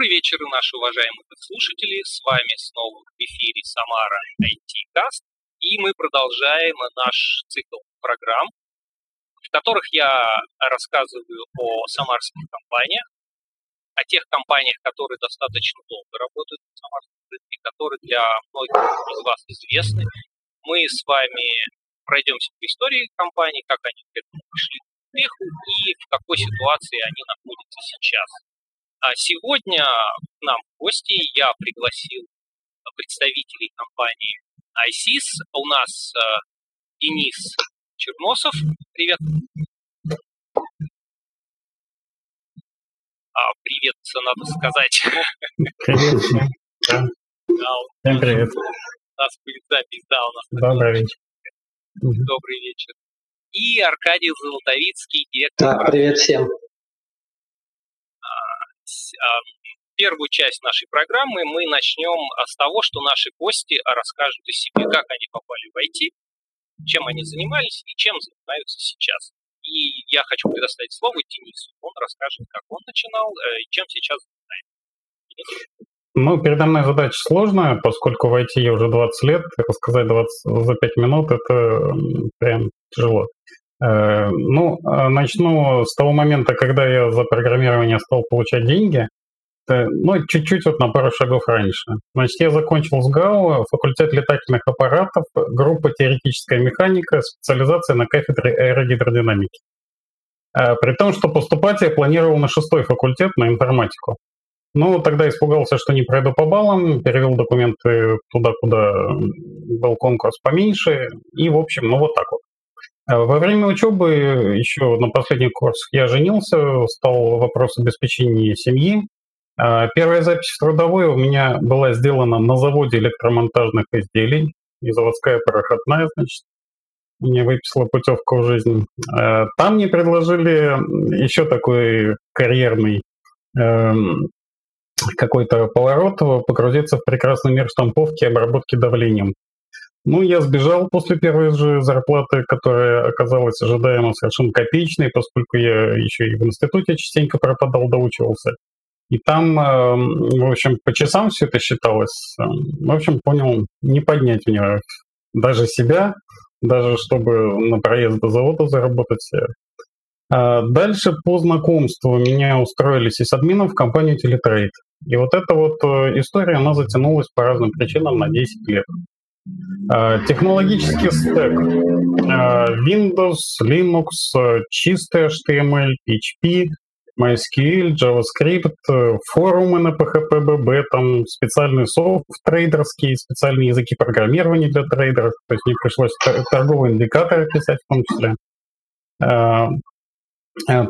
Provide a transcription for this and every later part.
Добрый вечер, наши уважаемые слушатели. С вами снова в эфире Самара IT Cast. И мы продолжаем наш цикл программ, в которых я рассказываю о самарских компаниях, о тех компаниях, которые достаточно долго работают в самарском рынке, которые для многих из вас известны. Мы с вами пройдемся по истории компании, как они к этому пришли к успеху и в какой ситуации они находятся сейчас. А сегодня к нам в гости я пригласил представителей компании ISIS. У нас э, Денис Черносов. Привет. А, привет, надо сказать. Привет. Да. Да, Всем привет. у нас будет запись, да, у нас Добрый вечер. Добрый вечер. И Аркадий Золотовицкий, директор Да, привет всем. А, Первую часть нашей программы мы начнем а, с того, что наши гости расскажут о себе, как они попали в IT, чем они занимались и чем занимаются сейчас. И я хочу предоставить слово Денису. Он расскажет, как он начинал э, и чем сейчас занимается. Ну, передо мной задача сложная, поскольку в IT я уже 20 лет, рассказать 20 за 5 минут это прям тяжело. Э, Ну, а начну с того момента, когда я за программирование стал получать деньги. Э, Ну, чуть-чуть вот на пару шагов раньше. Значит, я закончил СГАУ, факультет летательных аппаратов, группа теоретическая механика, специализация на кафедре аэрогидродинамики. Э, При том, что поступать я планировал на шестой факультет, на информатику. Ну, тогда испугался, что не пройду по баллам, перевел документы туда, куда был конкурс поменьше, и, в общем, ну вот так вот. А Во время учебы, еще на последних курсах, я женился, стал вопрос обеспечения семьи. А Первая запись в трудовой у меня была сделана на заводе электромонтажных изделий, и заводская проходная, значит, мне выписала путевку в жизнь. А Там мне предложили еще такой карьерный эм, какой-то поворот, погрузиться в прекрасный мир штамповки и обработки давлением. Ну, я сбежал после первой же зарплаты, которая оказалась ожидаемо совершенно копеечной, поскольку я еще и в институте частенько пропадал, доучивался. И там, э, в общем, по часам все это считалось. Э, В общем, понял, не поднять мне даже себя, даже чтобы на проезд до завода заработать. А Дальше по знакомству меня устроили сисадмином в компанию Teletrade. И вот эта вот э, история, она затянулась по разным причинам на 10 лет. А, Технологический стек. а, Windows, Linux, э, чистый HTML, PHP, MySQL, JavaScript, э, форумы на PHP, BB, там специальный софт трейдерский, специальные языки программирования для трейдеров. То есть мне пришлось торговые индикаторы писать в том числе. Э,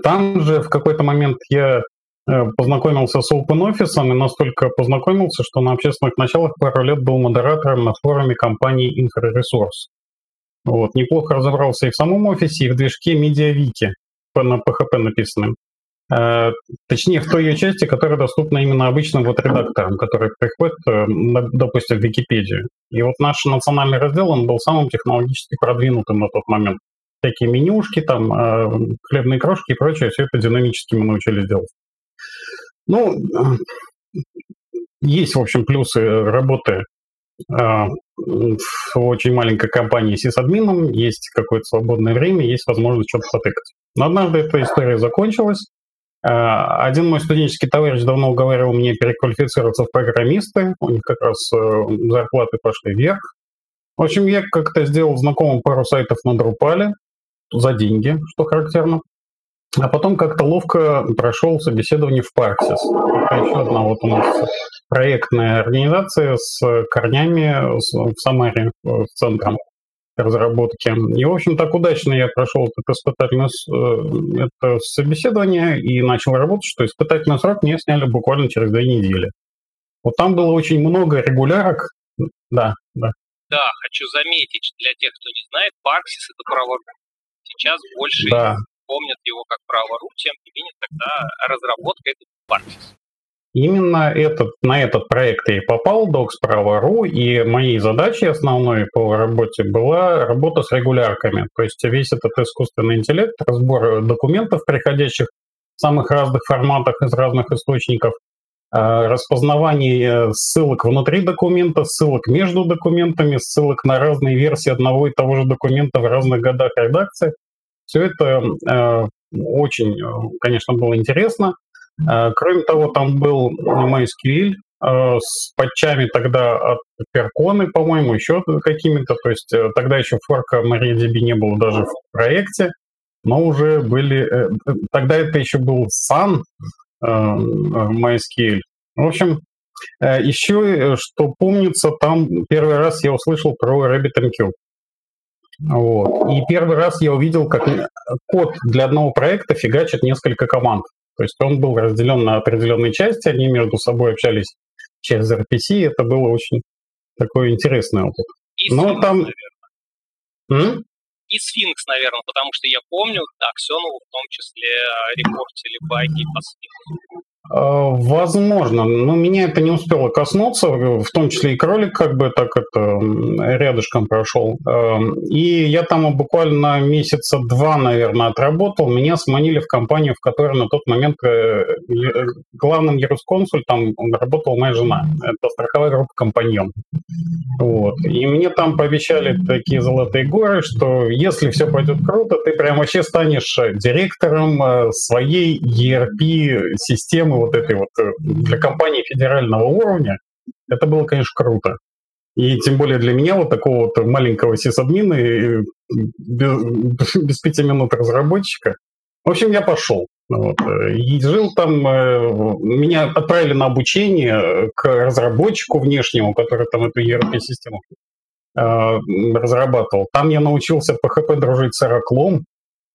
Там же в какой-то момент я э, познакомился с OpenOffice и настолько познакомился, что на общественных началах пару лет был модератором на форуме компании InfraResource. Вот, неплохо разобрался и в самом офисе, и в движке MediaWiki на PHP написанным. Э, Точнее, в той ее части, которая доступна именно обычным вот редакторам, которые приходят, э, допустим, в Википедию. И вот наш национальный раздел, он был самым технологически продвинутым на тот момент всякие менюшки, там, э, хлебные крошки и прочее, все это динамически мы научились делать. Ну, э, есть, в общем, плюсы работы э, в очень маленькой компании с админом, есть какое-то свободное время, есть возможность что-то потыкать. Но однажды эта история закончилась. Э, Один мой студенческий товарищ давно уговаривал меня переквалифицироваться в программисты, у них как раз зарплаты пошли вверх. В общем, я как-то сделал знакомым пару сайтов на Drupal, за деньги, что характерно. А потом как-то ловко прошел собеседование в. Это еще одна вот у нас проектная организация с корнями в Самаре, в центром разработки. И, в общем, так удачно я прошел это испытательное э, это собеседование и начал работать, что испытательный срок мне сняли буквально через две недели. Вот там было очень много регулярок. Да, да. Да, хочу заметить, для тех, кто не знает, Parksys — это праворук. Сейчас больше Да, помнят его как праворук, тем не тогда разработка — это Parksys. Именно этот, на этот проект я и попал, Docs.Право.ру, и моей задачей основной по работе была работа с регулярками. То есть весь этот искусственный интеллект, разбор документов, приходящих в самых разных форматах из разных источников, распознавание ссылок внутри документа, ссылок между документами, ссылок на разные версии одного и того же документа в разных годах редакции. Все это очень, конечно, было интересно. Кроме того, там был MySQL, Э, с патчами тогда от Перконы, по-моему, еще какими-то. То есть э, тогда еще форка MariaDB не было даже в проекте, но уже были... Э, тогда это еще был Sun MySQL. В общем, еще, что помнится, там первый раз я услышал про RabbitMQ. Вот. И первый раз я увидел, как код для одного проекта фигачит несколько команд. То есть он был разделен на определенные части, они между собой общались через RPC. Это было очень такой интересный опыт. И Но Sphinx, там... наверное. М? И Sphinx, наверное, потому что я помню, Аксенову в том числе а, репортили баги по Sphinx. А, возможно, но меня это не успело коснуться, в том числе и кролик как бы так это рядышком прошел. А, и я там буквально месяца два, наверное, отработал. Меня сманили в компанию, в которой на тот момент э, э, главным юрисконсультом работала моя жена. Это страховая группа «Компаньон». Вот. И мне там пообещали такие золотые горы, что если все пойдет круто, ты прям вообще станешь директором э, своей ERP-системы вот этой вот э, для компании федерального уровня, это было, конечно, круто. И тем более для меня, вот такого вот маленького сисадмина, без, без пяти минут разработчика. В общем, я пошел. Вот. Э, и жил там, э, меня отправили на обучение к разработчику внешнему, который там эту ERP-систему разрабатывал. Там я научился PHP дружить с Oracle,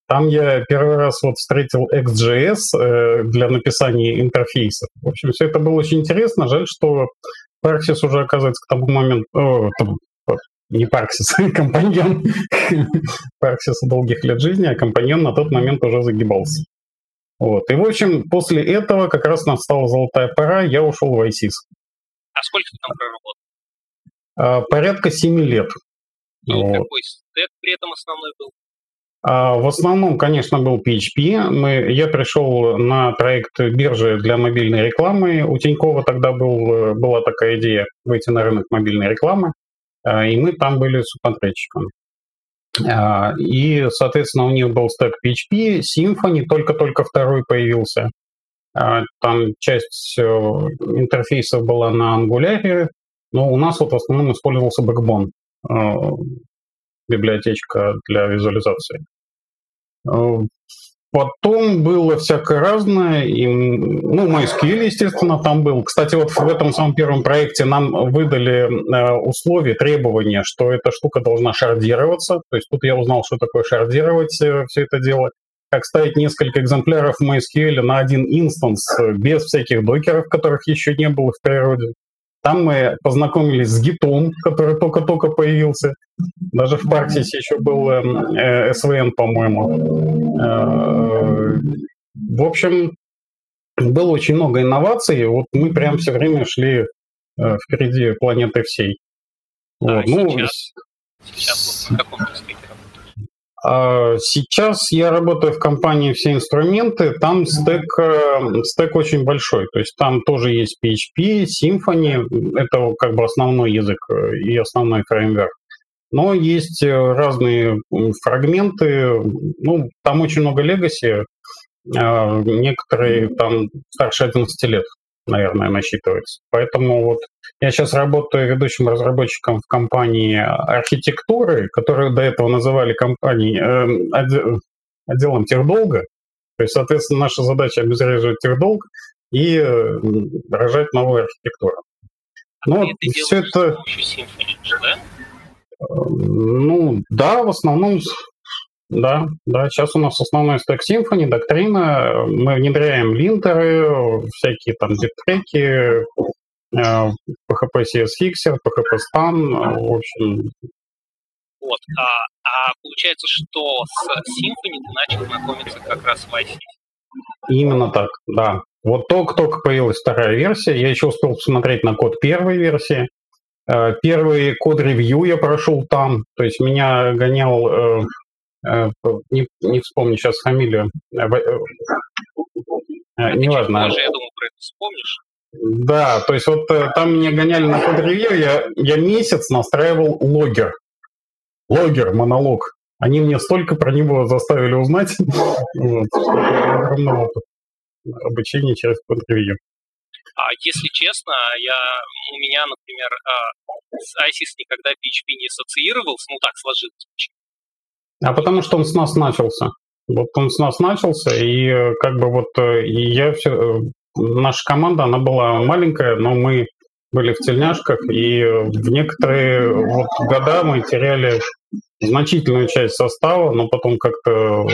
там я первый раз вот встретил XJS э, для написания интерфейсов. В общем, все это было очень интересно. Жаль, что Parksys уже, оказывается, к тому моменту... О, там, не Parksys, а компаньон. Parksys долгих лет жизни, а компаньон на тот момент уже загибался. Вот. И, в общем, после этого как раз настала золотая пора, я ушел в ISIS. А сколько ты там проработал? А, порядка семи лет. И вот. какой стек при этом основной был? А, в основном, конечно, был PHP. Мы, я пришел на проект биржи для мобильной рекламы. У Тинькова тогда был, была такая идея выйти на рынок мобильной рекламы, а, и мы там были субконтрактчиком. А, и, соответственно, у них был стек PHP, Symfony, только-только второй появился. Там часть э, интерфейсов была на Angular, но у нас вот в основном использовался Backbone, библиотечка для визуализации. Э, потом было всякое разное, и, ну, MySQL, естественно, там был. Кстати, вот в этом самом первом проекте нам выдали э, условия, требования, что эта штука должна шардироваться. То есть тут я узнал, что такое шардировать э, все это дело. Как ставить несколько экземпляров MySQL на один инстанс без всяких докеров, которых еще не было в природе. Там мы познакомились с гитом, который только-только появился. Даже в Парксисе еще был эм, э, SVN, по-моему. Э, в общем, было очень много инноваций. Вот мы прям все время шли э, впереди планеты всей. А вот. ну, сейчас, сейчас вот в каком сейчас я работаю в компании «Все инструменты». Там стек, э, стек очень большой. То есть там тоже есть PHP, Symfony. Это как бы основной язык э, и основной фреймворк. Но есть э, разные фрагменты. Ну, там очень много легаси. А, некоторые там старше 11 лет наверное, насчитывается. Поэтому вот я сейчас работаю ведущим разработчиком в компании архитектуры, которую до этого называли компанией, э, отделом техдолга. То есть, соответственно, наша задача обезвреживать техдолг и э, рожать новую архитектуру. Ну, а все это... Symfony, да? Ну, да, в основном да, да, сейчас у нас основной стек Symfony, доктрина, мы внедряем линтеры, всякие там диптреки, PHP CS Fixer, PHP Span, в общем. Вот, а, а получается, что с Symfony ты начал знакомиться как раз в IC. Именно так, да. Вот только-только появилась вторая версия, я еще успел посмотреть на код первой версии. Э, первый код-ревью я прошел там, то есть меня гонял э, Э, не, не вспомню сейчас фамилию. Э, э, неважно. Даже, я думаю, про это вспомнишь. Да, то есть вот э, там меня гоняли на код-ревью, я, я месяц настраивал логер. Логер, монолог. Они мне столько про него заставили узнать. Вот, огромный опыт обучения через код-ревью. А если честно, я, у меня, например, а, с ISIS никогда PHP не ассоциировался, ну так сложилось. А потому что он с нас начался. Вот он с нас начался, и э, как бы вот э, и я все, наша команда, она была маленькая, но мы были в тельняшках, и в некоторые вот года мы теряли значительную часть состава, но потом как-то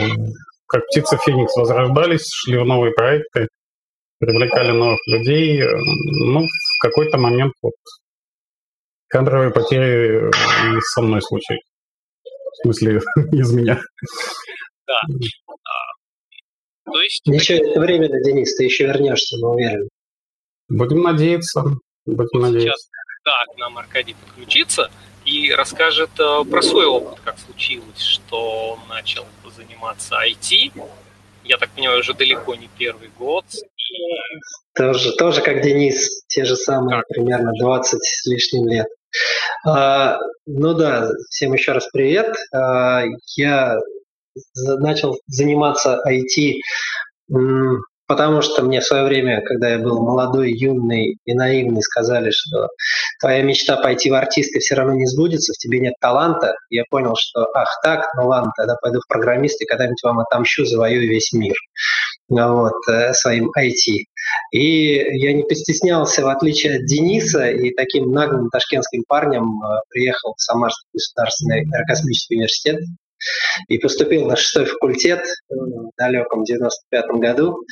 как птица Феникс возрождались, шли в новые проекты, привлекали новых людей. Ну, в какой-то момент вот кадровые потери и со мной случились. В смысле, из меня. Да. То есть... Ничего, это временно, Денис, ты еще вернешься, мы уверены. Будем надеяться. Будем надеяться. Сейчас, да, к нам Аркадий подключится и расскажет э, про свой опыт, как случилось, что он начал заниматься IT. Я так понимаю, уже далеко не первый год. И... Тоже, тоже как Денис, те же самые, так. примерно 20 с лишним лет. А, ну да, всем еще раз привет. А, я начал заниматься IT потому что мне в свое время, когда я был молодой, юный и наивный, сказали, что твоя мечта пойти в артисты все равно не сбудется, в тебе нет таланта. Я понял, что ах так, ну ладно, тогда пойду в программисты, когда-нибудь вам отомщу, завоюю весь мир вот, э, своим IT. И я не постеснялся, в отличие от Дениса, и таким наглым ташкентским парнем э, приехал в Самарский государственный аэрокосмический университет, и поступил на шестой факультет в далеком 95 году.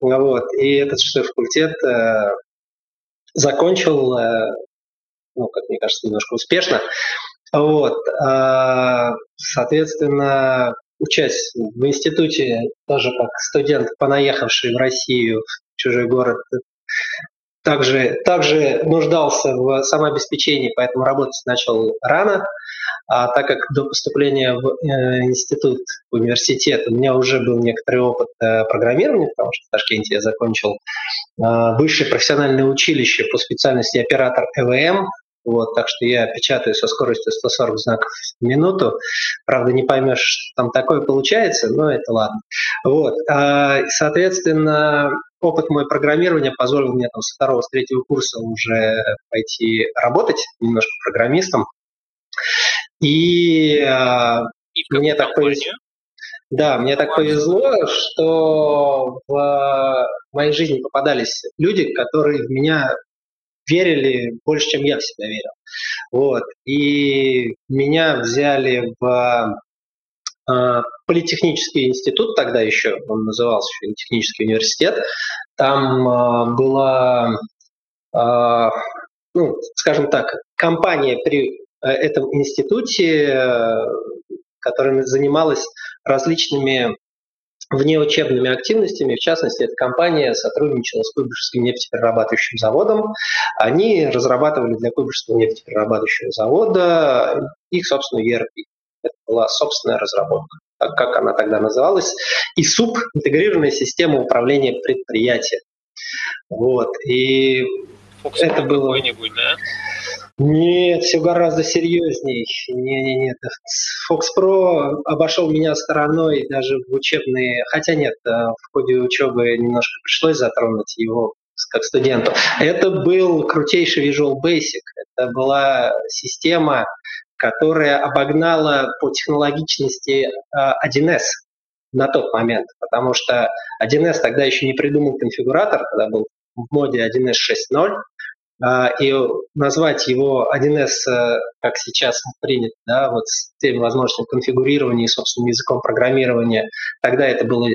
Вот. И этот шестой факультет э, закончил, э, ну, как мне кажется, немножко успешно. Вот. А, соответственно, учась в институте, тоже как студент, понаехавший в Россию, в чужой город, также, также нуждался в самообеспечении, поэтому работать начал рано. А так как до поступления в э, институт, в университет, у меня уже был некоторый опыт э, программирования, потому что в Ташкенте я закончил э, высшее профессиональное училище по специальности оператор ЭВМ, вот, так что я печатаю со скоростью 140 знаков в минуту. Правда, не поймешь, что там такое получается, но это ладно. Вот, а, соответственно, опыт мой программирования позволил мне там со второго, с третьего курса уже пойти работать немножко программистом. И, а, и мне так повезло. Да, мне так повезло, что в моей жизни попадались люди, которые в меня верили больше, чем я в себя верил. Вот. И меня взяли в э, политехнический институт, тогда еще он назывался еще технический университет. Там э, была, э, ну, скажем так, компания при Э, этом институте, э, которая занималась различными внеучебными активностями. В частности, эта компания сотрудничала с Куйбышевским нефтеперерабатывающим заводом. Они разрабатывали для Куйбышевского нефтеперерабатывающего завода их собственную ERP. Это была собственная разработка, так как она тогда называлась. И СУП – интегрированная система управления предприятием. Вот. И Фокс это было... да? Нет, все гораздо серьезней. Не-не-не, Fox Pro обошел меня стороной даже в учебные... Хотя нет, э, в ходе учебы немножко пришлось затронуть его как студенту. Это был крутейший Visual Basic. Это была система, которая обогнала по технологичности 1С э, на тот момент, потому что 1С тогда еще не придумал конфигуратор, когда был в моде 1С 6.0, а, и назвать его 1С, э, как сейчас принято, да, вот с теми возможностями конфигурирования и собственным языком программирования, тогда это было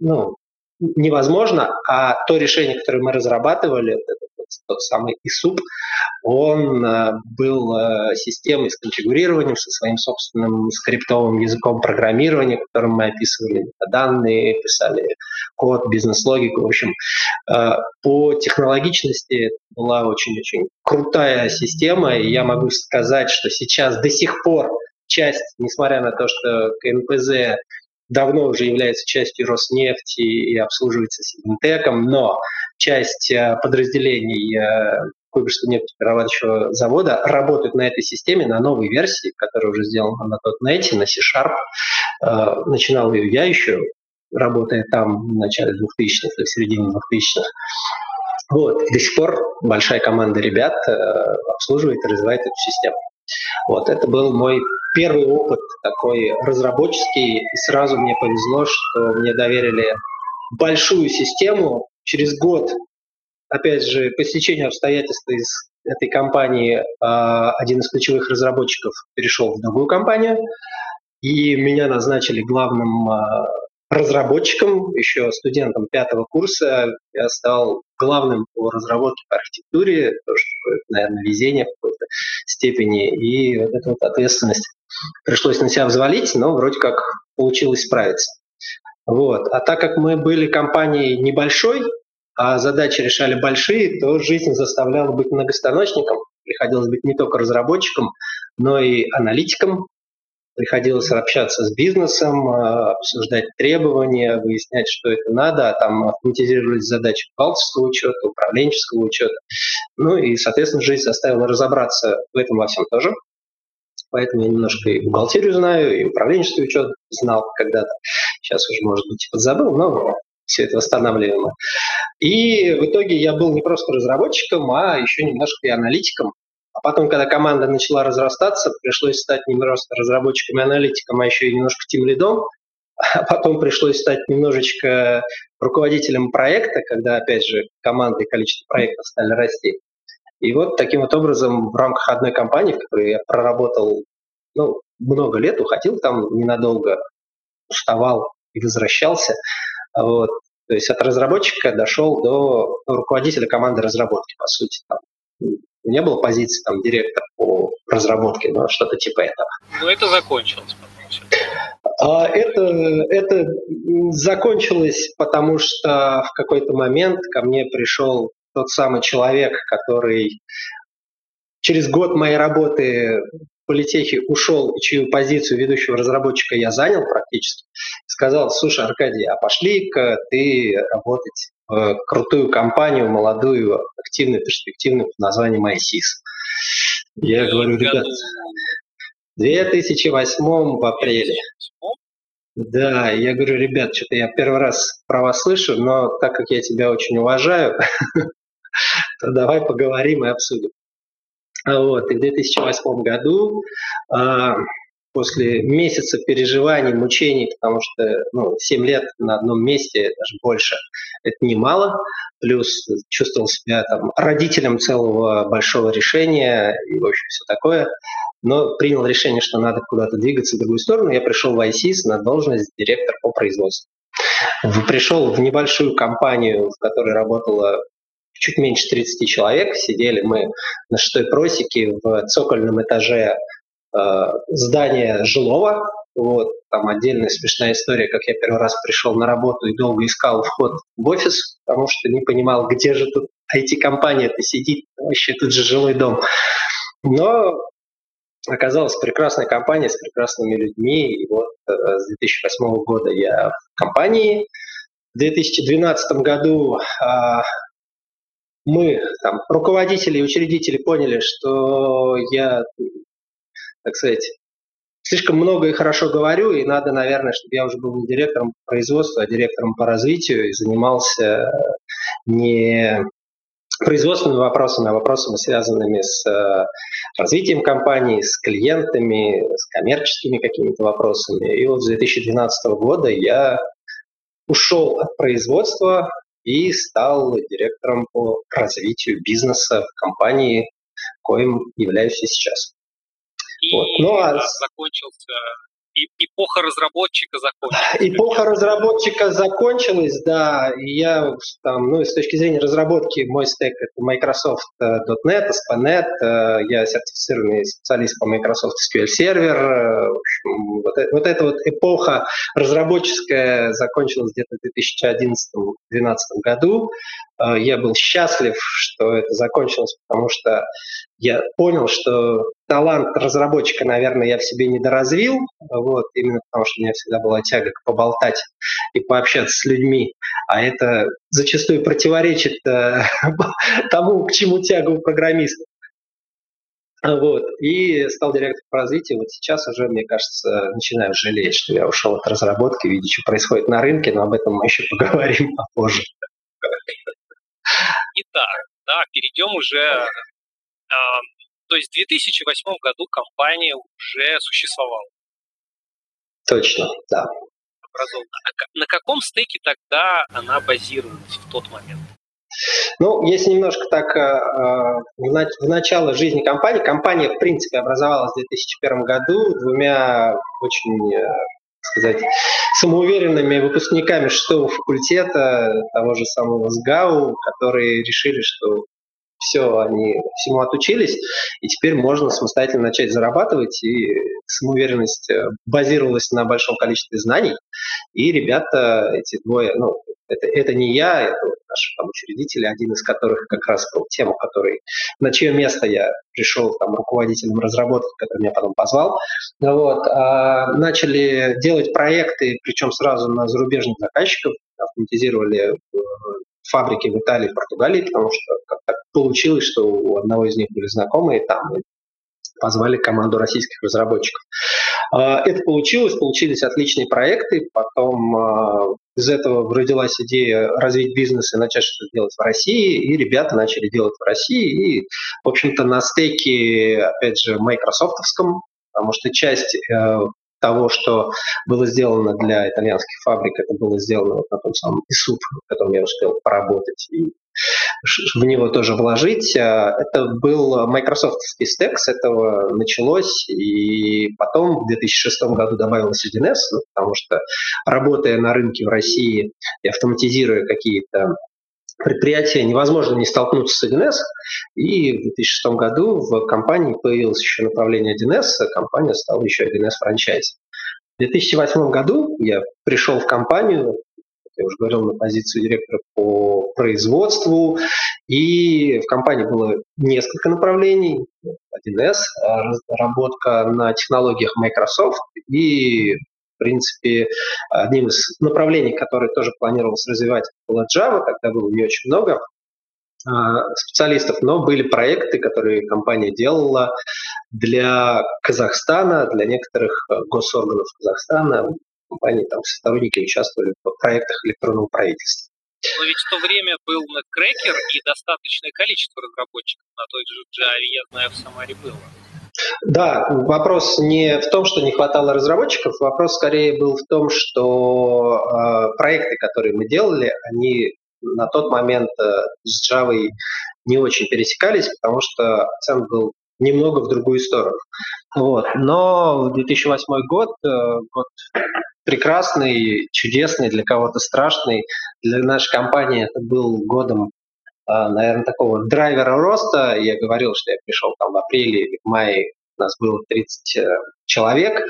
ну, невозможно, а то решение, которое мы разрабатывали, тот самый ISUP, он э, был э, системой с конфигурированием, со своим собственным скриптовым языком программирования, которым мы описывали данные, писали код, бизнес-логику. В общем, э, по технологичности была очень-очень крутая система, и я могу сказать, что сейчас до сих пор часть, несмотря на то, что КНПЗ давно уже является частью Роснефти и обслуживается Сигнтеком, но часть э, подразделений э, Куйбышевского нефтеперерабатывающего завода работают на этой системе, на новой версии, которая уже сделана на .NET, на C-Sharp. Э, начинал ее я еще, работая там в начале 2000-х, в середине 2000-х. Вот. до сих пор большая команда ребят обслуживает и развивает эту систему. Вот. Это был мой первый опыт такой разработческий, и сразу мне повезло, что мне доверили большую систему. Через год, опять же, по стечению обстоятельств из этой компании а, один из ключевых разработчиков перешел в другую компанию, и меня назначили главным а, разработчиком, еще студентом пятого курса. Я стал главным по разработке по архитектуре, тоже, наверное, везение в какой-то степени, и вот эту вот ответственность пришлось на себя взвалить, но вроде как получилось справиться. Вот. А так как мы были компанией небольшой, а задачи решали большие, то жизнь заставляла быть многостаночником. Приходилось быть не только разработчиком, но и аналитиком. Приходилось общаться с бизнесом, а, обсуждать требования, выяснять, что это надо, а там автоматизировались задачи бухгалтерского учета, управленческого учета. Ну и, соответственно, жизнь заставила разобраться в этом во всем тоже поэтому я немножко и бухгалтерию знаю, и управленческий учет знал когда-то. Сейчас уже, может быть, подзабыл, но все это восстанавливаемо. И в итоге я был не просто разработчиком, а еще немножко и аналитиком. Потом, когда команда начала разрастаться, пришлось стать не просто разработчиком и аналитиком, а еще и немножко тем лидом. А потом пришлось стать немножечко руководителем проекта, когда, опять же, команда и количество проектов стали расти. И вот таким вот образом в рамках одной компании, в которой я проработал ну, много лет, уходил там ненадолго, уставал и возвращался. Вот. То есть от разработчика дошел до руководителя команды разработки, по сути. Там не было позиции там директор по разработке, но что-то типа этого. Ну, это закончилось. А это, это закончилось, потому что в какой-то момент ко мне пришел тот самый человек, который через год моей работы в политехе ушел, и чью позицию ведущего разработчика я занял практически, сказал, слушай, Аркадий, а пошли-ка ты работать в крутую компанию, молодую, активную, перспективную под названием ISIS. Я говорю, ребят, в 2008 в апреле. Да, я говорю, ребят, что-то я первый раз про вас слышу, но так как я тебя очень уважаю, то давай поговорим и обсудим. Вот, и в 2008 году а, после месяца переживаний, мучений, потому что ну, 7 лет на одном месте, даже больше, это немало, плюс чувствовал себя там родителем целого большого решения и, в общем, все такое, но принял решение, что надо куда-то двигаться в другую сторону. Я пришел в ISIS на должность директора по производству. Пришел в небольшую компанию, в которой работало чуть меньше 30 человек. Сидели мы на шестой просеке в цокольном этаже э, здания жилого. Вот, там отдельная смешная история, как я первый раз пришел на работу и долго искал вход в офис, потому что не понимал, где же тут IT-компания-то сидит, вообще тут же жилой дом. Но оказалась прекрасная компания с прекрасными людьми. И вот э, с 2008 года я в компании. В 2012 году а, мы, там, руководители и учредители поняли, что я, так сказать, слишком много и хорошо говорю, и надо, наверное, чтобы я уже был не директором производства, а директором по развитию и занимался не производственными вопросами, а вопросами, связанными с э, развитием компании, с клиентами, с коммерческими какими-то вопросами. И вот с 2012 года я ушел от производства, и стал директором по развитию бизнеса в компании, коим являюсь и сейчас. И вот. ну, а... закончился эпоха разработчика закончилась. Эпоха разработчика закончилась, да. И я там, ну, с точки зрения разработки, мой стек это Microsoft э, .NET, ASP.NET, э, я сертифицированный специалист по Microsoft SQL Server. Э, вот, вот эта вот эпоха разработческая закончилась где-то в 2011-2012 году. Я был счастлив, что это закончилось, потому что я понял, что талант разработчика, наверное, я в себе не доразвил, вот, именно потому что у меня всегда была тяга поболтать и пообщаться с людьми, а это зачастую противоречит э, тому, к чему тяга у программистов. Вот. И стал директором по развитию. Вот сейчас уже, мне кажется, начинаю жалеть, что я ушел от разработки, видя, что происходит на рынке, но об этом мы еще поговорим попозже. Итак, да, перейдем уже... Э, то есть в 2008 году компания уже существовала. Точно, да. А на каком стеке тогда она базировалась в тот момент? Ну, если немножко так э, в начало жизни компании, компания, в принципе, образовалась в 2001 году двумя очень э, сказать, самоуверенными выпускниками шестого факультета того же самого СГАУ, которые решили, что все, они всему отучились, и теперь можно самостоятельно начать зарабатывать, и самоуверенность э, базировалась на большом количестве знаний, и ребята, эти двое, ну, это, это не я, это наш там, учредитель, один из которых как раз был тему, который, на чье место я пришел там, руководителем разработки, который меня потом позвал. Вот, а, начали делать проекты, причем сразу на зарубежных заказчиков, автоматизировали э, фабрики в Италии, в Португалии, потому что как так получилось, что у одного из них были знакомые там, и позвали команду российских разработчиков. А, это получилось, получились отличные проекты, потом а, из этого родилась идея развить бизнес и начать что-то делать в России, и ребята начали делать в России, и, в общем-то, на стейке, опять же, майкрософтовском, потому что часть э, того, что было сделано для итальянских фабрик, это было сделано вот на том самом ИСУП, в котором я успел поработать. И в него тоже вложить. А, это был Microsoft стек, с этого началось, и потом в 2006 году добавилось 1С, ну, потому что работая на рынке в России и автоматизируя какие-то предприятия, невозможно не столкнуться с 1С, и в 2006 году в компании появилось еще направление 1С, а компания стала еще 1С франчайз. В 2008 году я пришел в компанию, я уже говорил, на позицию директора по производству. И в компании было несколько направлений. 1С, разработка на технологиях Microsoft и в принципе, одним из направлений, которые тоже планировалось развивать, была Java, тогда было не очень много а, специалистов, но были проекты, которые компания делала для Казахстана, для некоторых госорганов Казахстана, компании, там сотрудники участвовали в проектах электронного правительства. Но ведь в то время был NetCracker и достаточное количество разработчиков на той же Java, я знаю, в Самаре было. Да, вопрос не в том, что не хватало разработчиков, вопрос скорее был в том, что э, проекты, которые мы делали, они на тот момент э, с Java не очень пересекались, потому что акцент был немного в другую сторону. Вот. Но 2008 год, э, год прекрасный, чудесный, для кого-то страшный. Для нашей компании это был годом, а, наверное, такого драйвера роста. Я говорил, что я пришел там в апреле или в мае, у нас было 30 э, человек.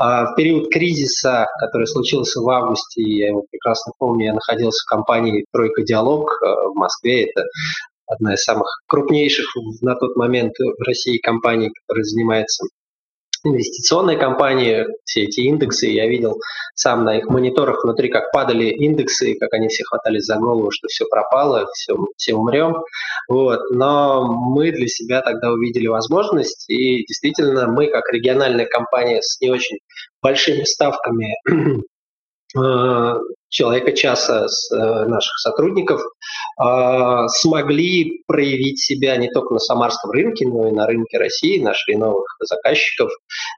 А, в период кризиса, который случился в августе, я его прекрасно помню, я находился в компании «Тройка Диалог» э, в Москве. Это одна из самых крупнейших на тот момент в России компаний, которая занимается инвестиционные компании, все эти индексы, я видел сам на их мониторах внутри, как падали индексы, как они все хватались за голову, что все пропало, все, все умрем. Вот. Но мы для себя тогда увидели возможность, и действительно мы, как региональная компания с не очень большими ставками человека часа с э, наших сотрудников э, смогли проявить себя не только на самарском рынке, но и на рынке России, нашли новых заказчиков.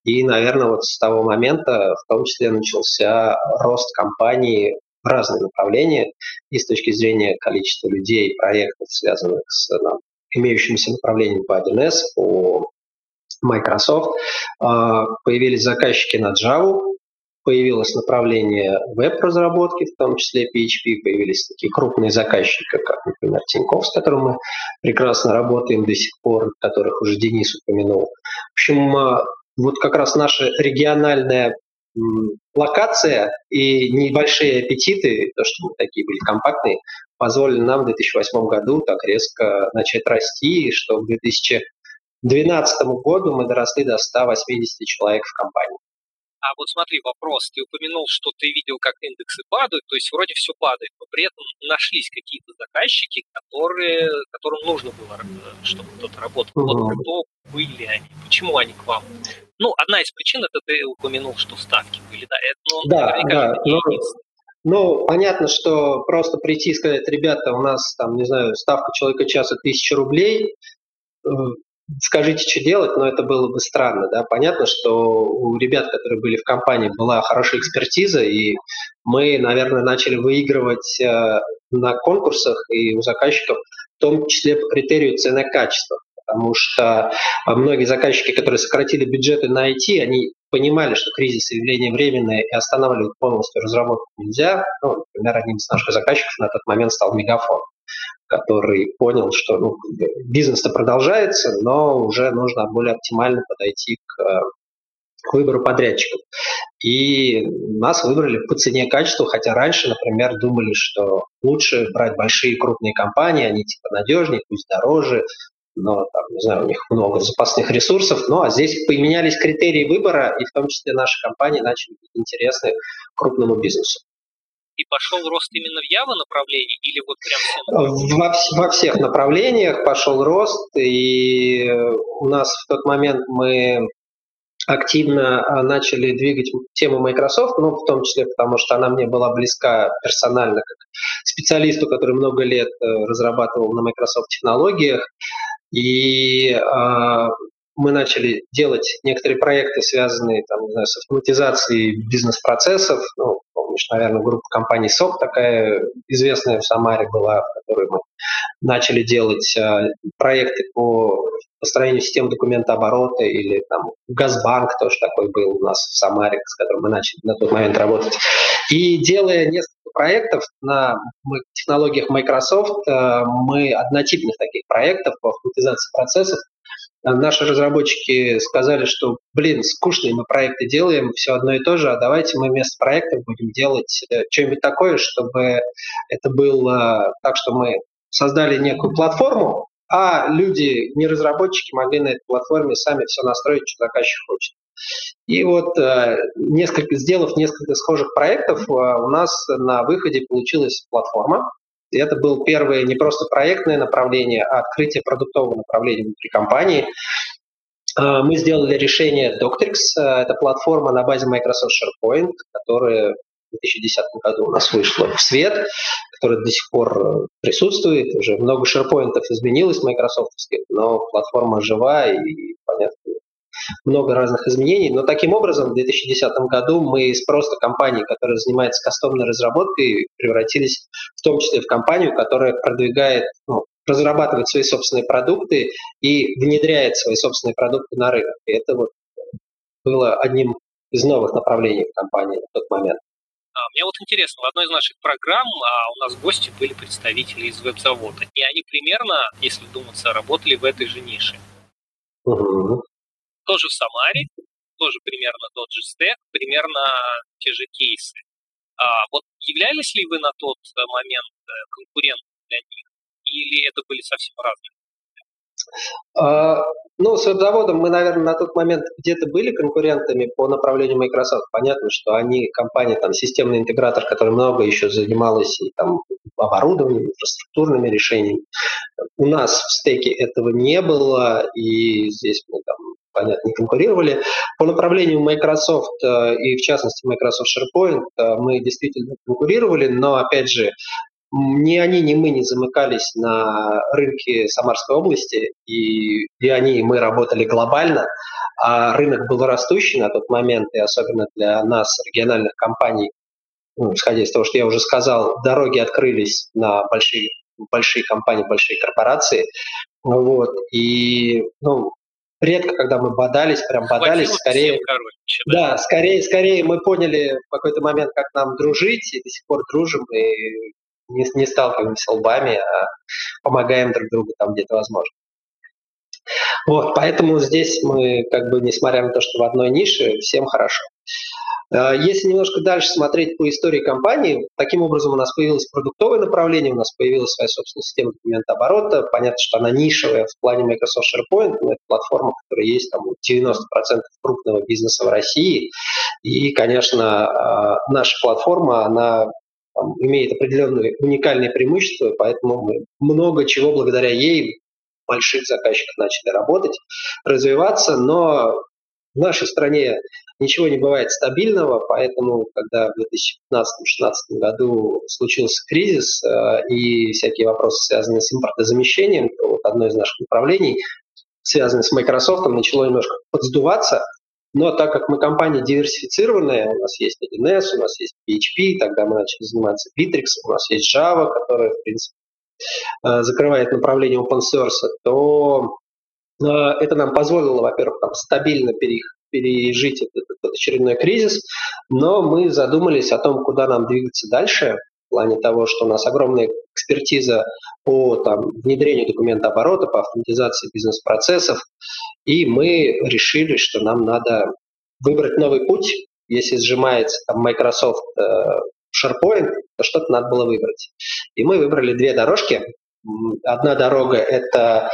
И, наверное, вот с того момента в том числе начался рост компании в разные направления, и с точки зрения количества людей, проектов, связанных с ну, имеющимися направлениями по 1С, по Microsoft. Появились заказчики на Java, появилось направление веб-разработки, в том числе PHP, появились такие крупные заказчики, как, например, Тинькофф, с которым мы прекрасно работаем до сих пор, которых уже Денис упомянул. В общем, а, вот как раз наша региональная локация и небольшие аппетиты, то, что мы такие были компактные, позволили нам в 2008 году так резко начать расти, что 2000 2012 году мы доросли до 180 человек в компании. А вот смотри, вопрос. Ты упомянул, что ты видел, как индексы падают, то есть вроде все падает, но при этом нашлись какие-то заказчики, которые, которым нужно было, э, чтобы кто-то работал. Вот кто были они? Почему они к вам? Ну, одна из причин, это ты упомянул, что ставки были, да? Это, ну, да, да. Но, ну, понятно, что просто прийти и сказать, ребята, у нас там, не знаю, ставка человека часа тысяча рублей, э, скажите, что делать, но это было бы странно, да. Понятно, что у ребят, которые были в компании, была хорошая экспертиза, и мы, наверное, начали выигрывать э, на конкурсах и у заказчиков, в том числе по критерию цена-качество. Потому что многие заказчики, которые сократили бюджеты на IT, они понимали, что кризис явление временное и останавливать полностью разработку нельзя. Ну, например, одним из наших заказчиков на тот момент стал Мегафон который понял, что ну, бизнес-то продолжается, но уже нужно более оптимально подойти к, э, к выбору подрядчиков. И нас выбрали по цене качеству, хотя раньше, например, думали, что лучше брать большие крупные компании, они типа надежнее, пусть дороже, но там, не знаю, у них много запасных ресурсов. Ну а здесь поменялись критерии выбора, и в том числе наши компании начали быть интересны крупному бизнесу и пошел рост именно в Java направлении или вот прям? Во, во всех направлениях пошел рост, и у нас в тот момент мы активно а, начали двигать тему Microsoft, ну, в том числе потому, что она мне была близка персонально как специалисту, который много лет э, разрабатывал на Microsoft технологиях. И э, мы начали делать некоторые проекты, связанные там, не знаю, с автоматизацией бизнес-процессов. Ну, помнишь, наверное, группа компаний СОК такая известная в Самаре была, в которой мы начали делать э, проекты по построению систем документооборота или там Газбанк тоже такой был у нас в Самаре, с которым мы начали на тот момент работать. И делая несколько проектов на технологиях Microsoft, э, мы однотипных таких проектов по автоматизации процессов наши разработчики сказали, что, блин, скучные мы проекты делаем, все одно и то же, а давайте мы вместо проектов будем делать э, что-нибудь такое, чтобы это было так, что мы создали некую платформу, а люди, не разработчики, могли на этой платформе сами все настроить, что заказчик хочет. И вот э, несколько, сделав несколько схожих проектов, э, у нас на выходе получилась платформа, и это был первое не просто проектное направление, а открытие продуктового направления внутри компании. А, мы сделали решение Doctrix. А, это платформа на базе Microsoft SharePoint, которая в 2010 году у нас вышла в свет, которая до сих пор э, присутствует. Уже много SharePoint изменилось Microsoft, но платформа жива и, понятно, много разных изменений. Но таким образом в 2010 году мы из просто компании, которая занимается кастомной разработкой, превратились в том числе в компанию, которая продвигает, ну, разрабатывает свои собственные продукты и внедряет свои собственные продукты на рынок. И это вот было одним из новых направлений в компании в тот момент. Мне вот интересно, в одной из наших программ а, у нас гости были представители из веб-завода, и они примерно, если думаться, работали в этой же нише. Угу тоже в Самаре, тоже примерно тот же стек, примерно те же кейсы. А вот являлись ли вы на тот э, момент э, конкурентом для них, или это были совсем разные? А, ну, с веб-заводом мы, наверное, на тот момент где-то были конкурентами по направлению Microsoft. Понятно, что они, компания, там, системный интегратор, который много еще занималась и там оборудованием, инфраструктурными решениями. У нас в стеке этого не было, и здесь мы там понятно, конкурировали. По направлению Microsoft э, и, в частности, Microsoft SharePoint э, мы действительно конкурировали, но, опять же, ни они, ни мы не замыкались на рынке Самарской области, и, и они, и мы работали глобально, а рынок был растущий на тот момент, и особенно для нас, региональных компаний, ну, исходя из того, что я уже сказал, дороги открылись на большие, большие компании, большие корпорации, вот, и ну, редко, когда мы бодались, прям бодались, скорее, всем, короче, да. да, скорее, скорее мы поняли в какой-то момент, как нам дружить, и до сих пор дружим, и не, не сталкиваемся лбами, а помогаем друг другу там где-то возможно. Вот, поэтому здесь мы, как бы, несмотря на то, что в одной нише, всем хорошо. Э, если немножко дальше смотреть по истории компании, таким образом у нас появилось продуктовое направление, у нас появилась своя собственная система документа оборота. Понятно, что она нишевая в плане Microsoft SharePoint, но это платформа, которая есть там, у 90% крупного бизнеса в России. И, конечно, наша платформа, она имеет определенные уникальные преимущества, поэтому мы много чего благодаря ей больших заказчиков начали работать, развиваться, но в нашей стране ничего не бывает стабильного, поэтому, когда в 2015-2016 году случился кризис э, и всякие вопросы, связанные с импортозамещением, то вот одно из наших направлений, связанное с Microsoft, начало немножко подсдуваться, но так как мы компания диверсифицированная, у нас есть 1С, у нас есть PHP, тогда мы начали заниматься Bittrex, у нас есть Java, которая, в принципе, закрывает направление open source, то э, это нам позволило, во-первых, там, стабильно пережить этот очередной кризис, но мы задумались о том, куда нам двигаться дальше, в плане того, что у нас огромная экспертиза по там, внедрению документа оборота, по автоматизации бизнес-процессов, и мы решили, что нам надо выбрать новый путь. Если сжимается там Microsoft э, SharePoint, то что-то надо было выбрать. И мы выбрали две дорожки. Одна дорога – это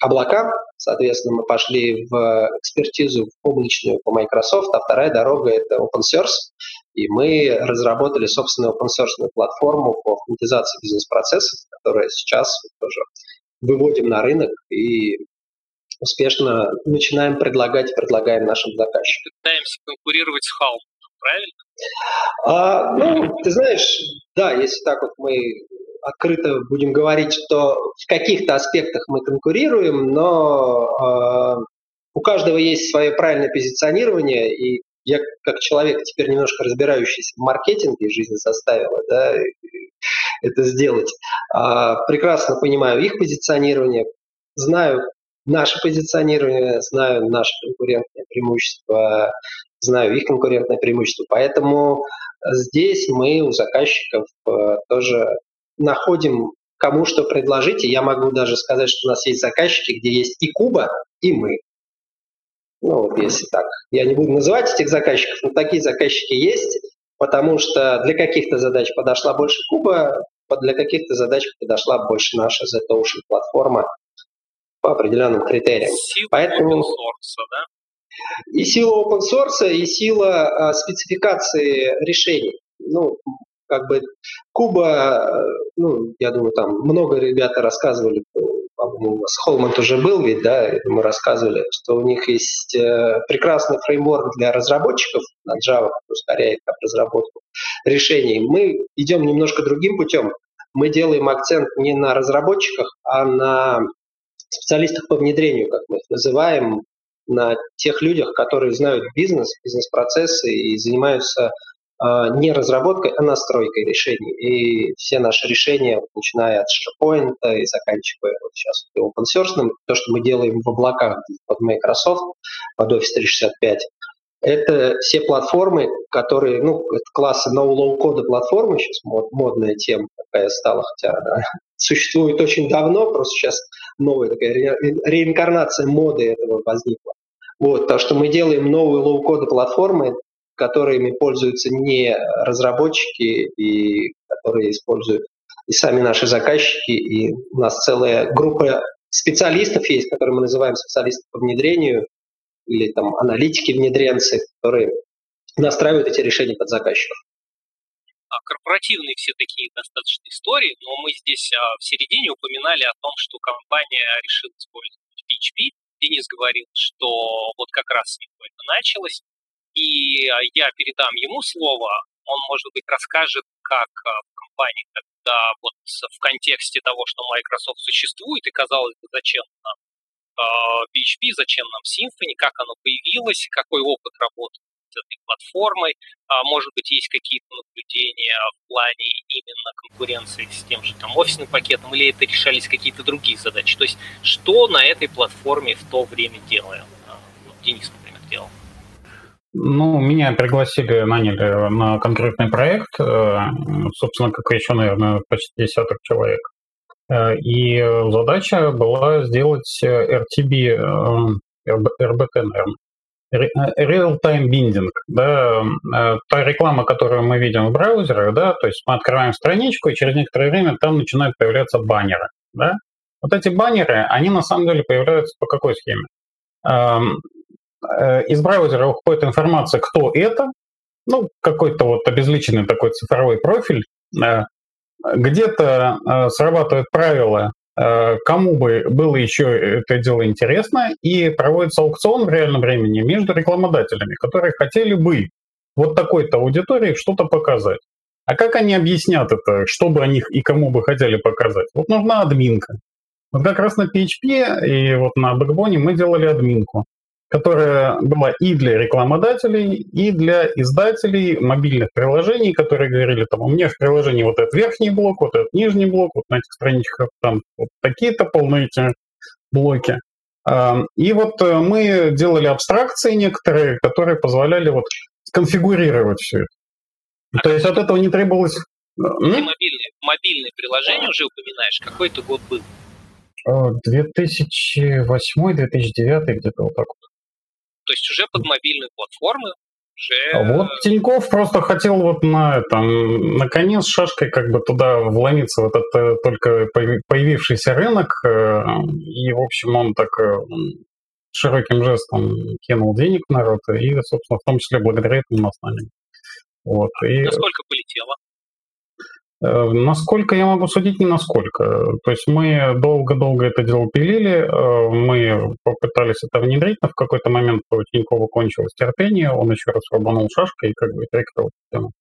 облака, соответственно, мы пошли в экспертизу в облачную по Microsoft, а вторая дорога – это open source, и мы разработали собственную open source платформу по автоматизации бизнес-процессов, которая сейчас тоже выводим на рынок и успешно начинаем предлагать, предлагаем нашим заказчикам. Пытаемся конкурировать с Халм, правильно? А, ну, ты знаешь, да, если так вот мы открыто будем говорить, что в каких-то аспектах мы конкурируем, но э, у каждого есть свое правильное позиционирование, и я как человек, теперь немножко разбирающийся в маркетинге, жизнь заставила да, это сделать, э, прекрасно понимаю их позиционирование, знаю наше позиционирование, знаю наше конкурентное преимущество, знаю их конкурентное преимущество. Поэтому здесь мы у заказчиков э, тоже находим кому что предложить. И я могу даже сказать, что у нас есть заказчики, где есть и Куба, и мы. Ну, вот если так. Я не буду называть этих заказчиков, но такие заказчики есть, потому что для каких-то задач подошла больше Куба, для каких-то задач подошла больше наша Z-Ocean платформа по определенным критериям. Сила Поэтому... source, да? И сила open source, и сила а, спецификации решений. Ну, как бы Куба, ну, я думаю, там много ребята рассказывали, по-моему, у вас Холман уже был ведь, да, мы рассказывали, что у них есть э, прекрасный фреймворк для разработчиков на Java, ускоряет там, разработку решений. Мы идем немножко другим путем. Мы делаем акцент не на разработчиках, а на специалистах по внедрению, как мы их называем, на тех людях, которые знают бизнес, бизнес-процессы и занимаются э, не разработкой, а настройкой решений. И все наши решения, начиная от SharePoint и заканчивая вот сейчас open source, то, что мы делаем в облаках под Microsoft, под Office 365, это все платформы, которые, ну, это классы no-low-code платформы, сейчас мод, модная тема такая стала, хотя она существует очень давно, просто сейчас новая такая ре, реинкарнация моды этого возникла. Вот, то, что мы делаем no-low-code платформы, которыми пользуются не разработчики и которые используют и сами наши заказчики, и у нас целая группа специалистов есть, которые мы называем специалисты по внедрению, или там аналитики-внедренцы, которые настраивают эти решения под заказчиков. Корпоративные все такие достаточно истории, но мы здесь а, в середине упоминали о том, что компания решила использовать PHP. Денис говорил, что вот как раз с него это началось. И а, я передам ему слово, он, может быть, расскажет, как в компании тогда вот в контексте того, что Microsoft существует, и казалось бы, зачем нам PHP, зачем нам Symfony, как оно появилось, какой опыт работы этой платформой, а, может быть, есть какие-то наблюдения в плане именно конкуренции с тем же там офисным пакетом, или это решались какие-то другие задачи? То есть, что на этой платформе в то время делал? А, вот Денис, например, делал. Ну, меня пригласили, наняли на конкретный проект, э, собственно, как еще, наверное, почти десяток человек. Э, и задача была сделать RTB, RBT, наверное, real-time binding, да, та реклама, которую мы видим в браузерах, да, то есть мы открываем страничку, и через некоторое время там начинают появляться баннеры, да. Вот эти баннеры, они на самом деле появляются по какой схеме? Из браузера уходит информация, кто это, ну, какой-то вот обезличенный такой цифровой профиль, где-то срабатывает правило Э, кому бы было еще это дело интересно, и проводится аукцион в реальном времени между рекламодателями, которые хотели бы вот такой-то аудитории что-то показать. А как они объяснят это, что бы они и кому бы хотели показать? Вот нужна админка. Вот как раз на PHP и вот на Backbone мы делали админку которая была и для рекламодателей, и для издателей мобильных приложений, которые говорили, там, у меня в приложении вот этот верхний блок, вот этот нижний блок, вот на этих страничках там вот такие-то полные эти блоки. И вот э, мы делали абстракции некоторые, которые позволяли вот конфигурировать все это. А То есть от этого не требовалось... Э, мобильные, мобильные приложения уже упоминаешь, какой это год был? 2008-2009, где-то вот так. То есть уже под мобильные платформы уже... А вот Тиньков просто хотел вот на этом, наконец, шашкой как бы туда вломиться, вот это только появившийся рынок, э, и, в общем, он так э, широким жестом кинул денег в народ, и, собственно, в том числе благодаря этому наняли. Вот, и... Насколько полетело? Э, насколько я могу судить, не насколько. То есть мы долго-долго это дело пилили, э, мы попытались это внедрить, но в какой-то момент у Тинькова кончилось терпение, он еще раз рубанул шашкой и как бы перекрыл систему.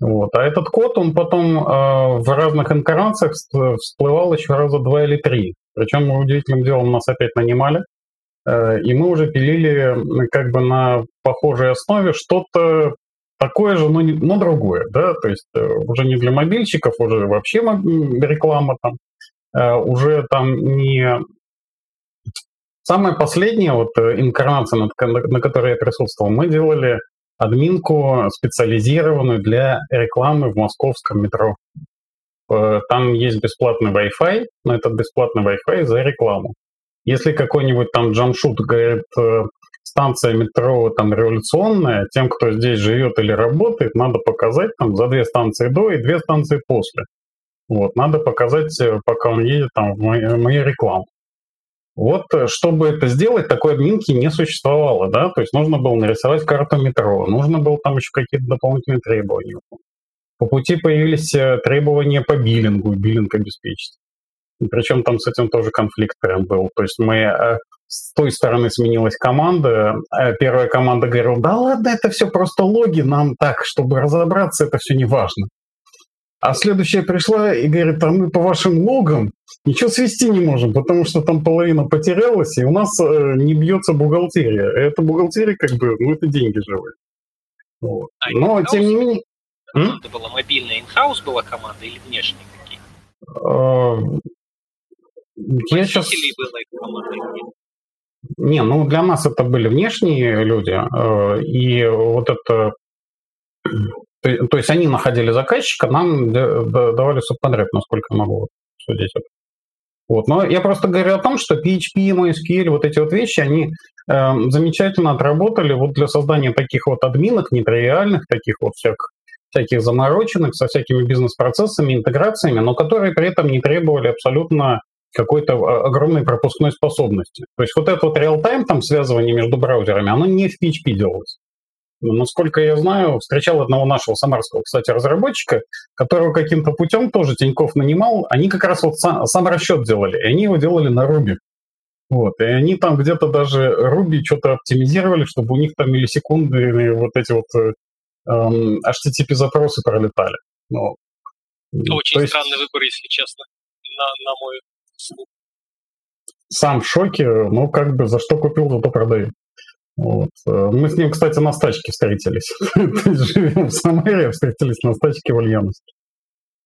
Вот. А этот код, он потом э, в разных инкарнациях всплывал еще раза два или три. Причем удивительным делом нас опять нанимали, и мы уже пилили как бы на похожей основе что-то такое же, но, не, но другое, да, то есть э, уже не для мобильщиков, уже вообще реклама там, э, уже там не... Самая последняя вот э, инкарнация, на которой я присутствовал, мы делали админку специализированную для рекламы в московском метро. Там есть бесплатный Wi-Fi, но этот бесплатный Wi-Fi за рекламу. Если какой-нибудь там джамшут говорит, станция метро там революционная, тем, кто здесь живет или работает, надо показать там за две станции до и две станции после. Вот, надо показать, э, пока он едет там в мою, рекламу. Вот, э, чтобы это сделать, такой админки не существовало, да, то есть нужно было нарисовать карту метро, нужно было там еще какие-то дополнительные требования. По пути появились э, требования по биллингу, биллинг обеспечить. Причем там с этим тоже конфликт прям был. То есть мы с той стороны сменилась команда. Э, первая команда говорила, да ладно, это все просто логи, нам так, чтобы разобраться, это все не важно. А следующая пришла и говорит, а мы по вашим логам ничего свести не можем, потому что там половина потерялась, и у нас э, не бьется бухгалтерия. Это бухгалтерия как бы, ну это деньги живые. Вот. А Но тем не менее... Это была мобильная инхаус была команда или внешняя какие? А, я сейчас... Не, ну для нас это были внешние люди, э, и вот это... То есть они находили заказчика, нам давали субподряд, насколько я могу судить. Вот. Но я просто говорю о том, что PHP, MySQL, вот эти вот вещи, они э, замечательно отработали вот для создания таких вот админок нетривиальных, таких вот всяких, всяких замороченных, со всякими бизнес-процессами, интеграциями, но которые при этом не требовали абсолютно какой-то а, огромной пропускной способности. То есть вот это вот реал-тайм, там связывание между браузерами, оно не в PHP делалось. Но, насколько я знаю, встречал одного нашего самарского, кстати, разработчика, которого каким-то путем тоже Тиньков нанимал. Они как раз вот сам, сам расчет делали, и они его делали на Ruby. Вот, и они там где-то даже Ruby что-то оптимизировали, чтобы у них там миллисекунды вот эти вот э, эм, HTTP-запросы пролетали. Ну, Очень есть... странный выбор, если честно, на, на мой сам в шоке, ну, как бы за что купил, зато продаю. Вот. Мы с ним, кстати, на стачке встретились. Живем в Самаре, встретились на стачке в Ульяновске.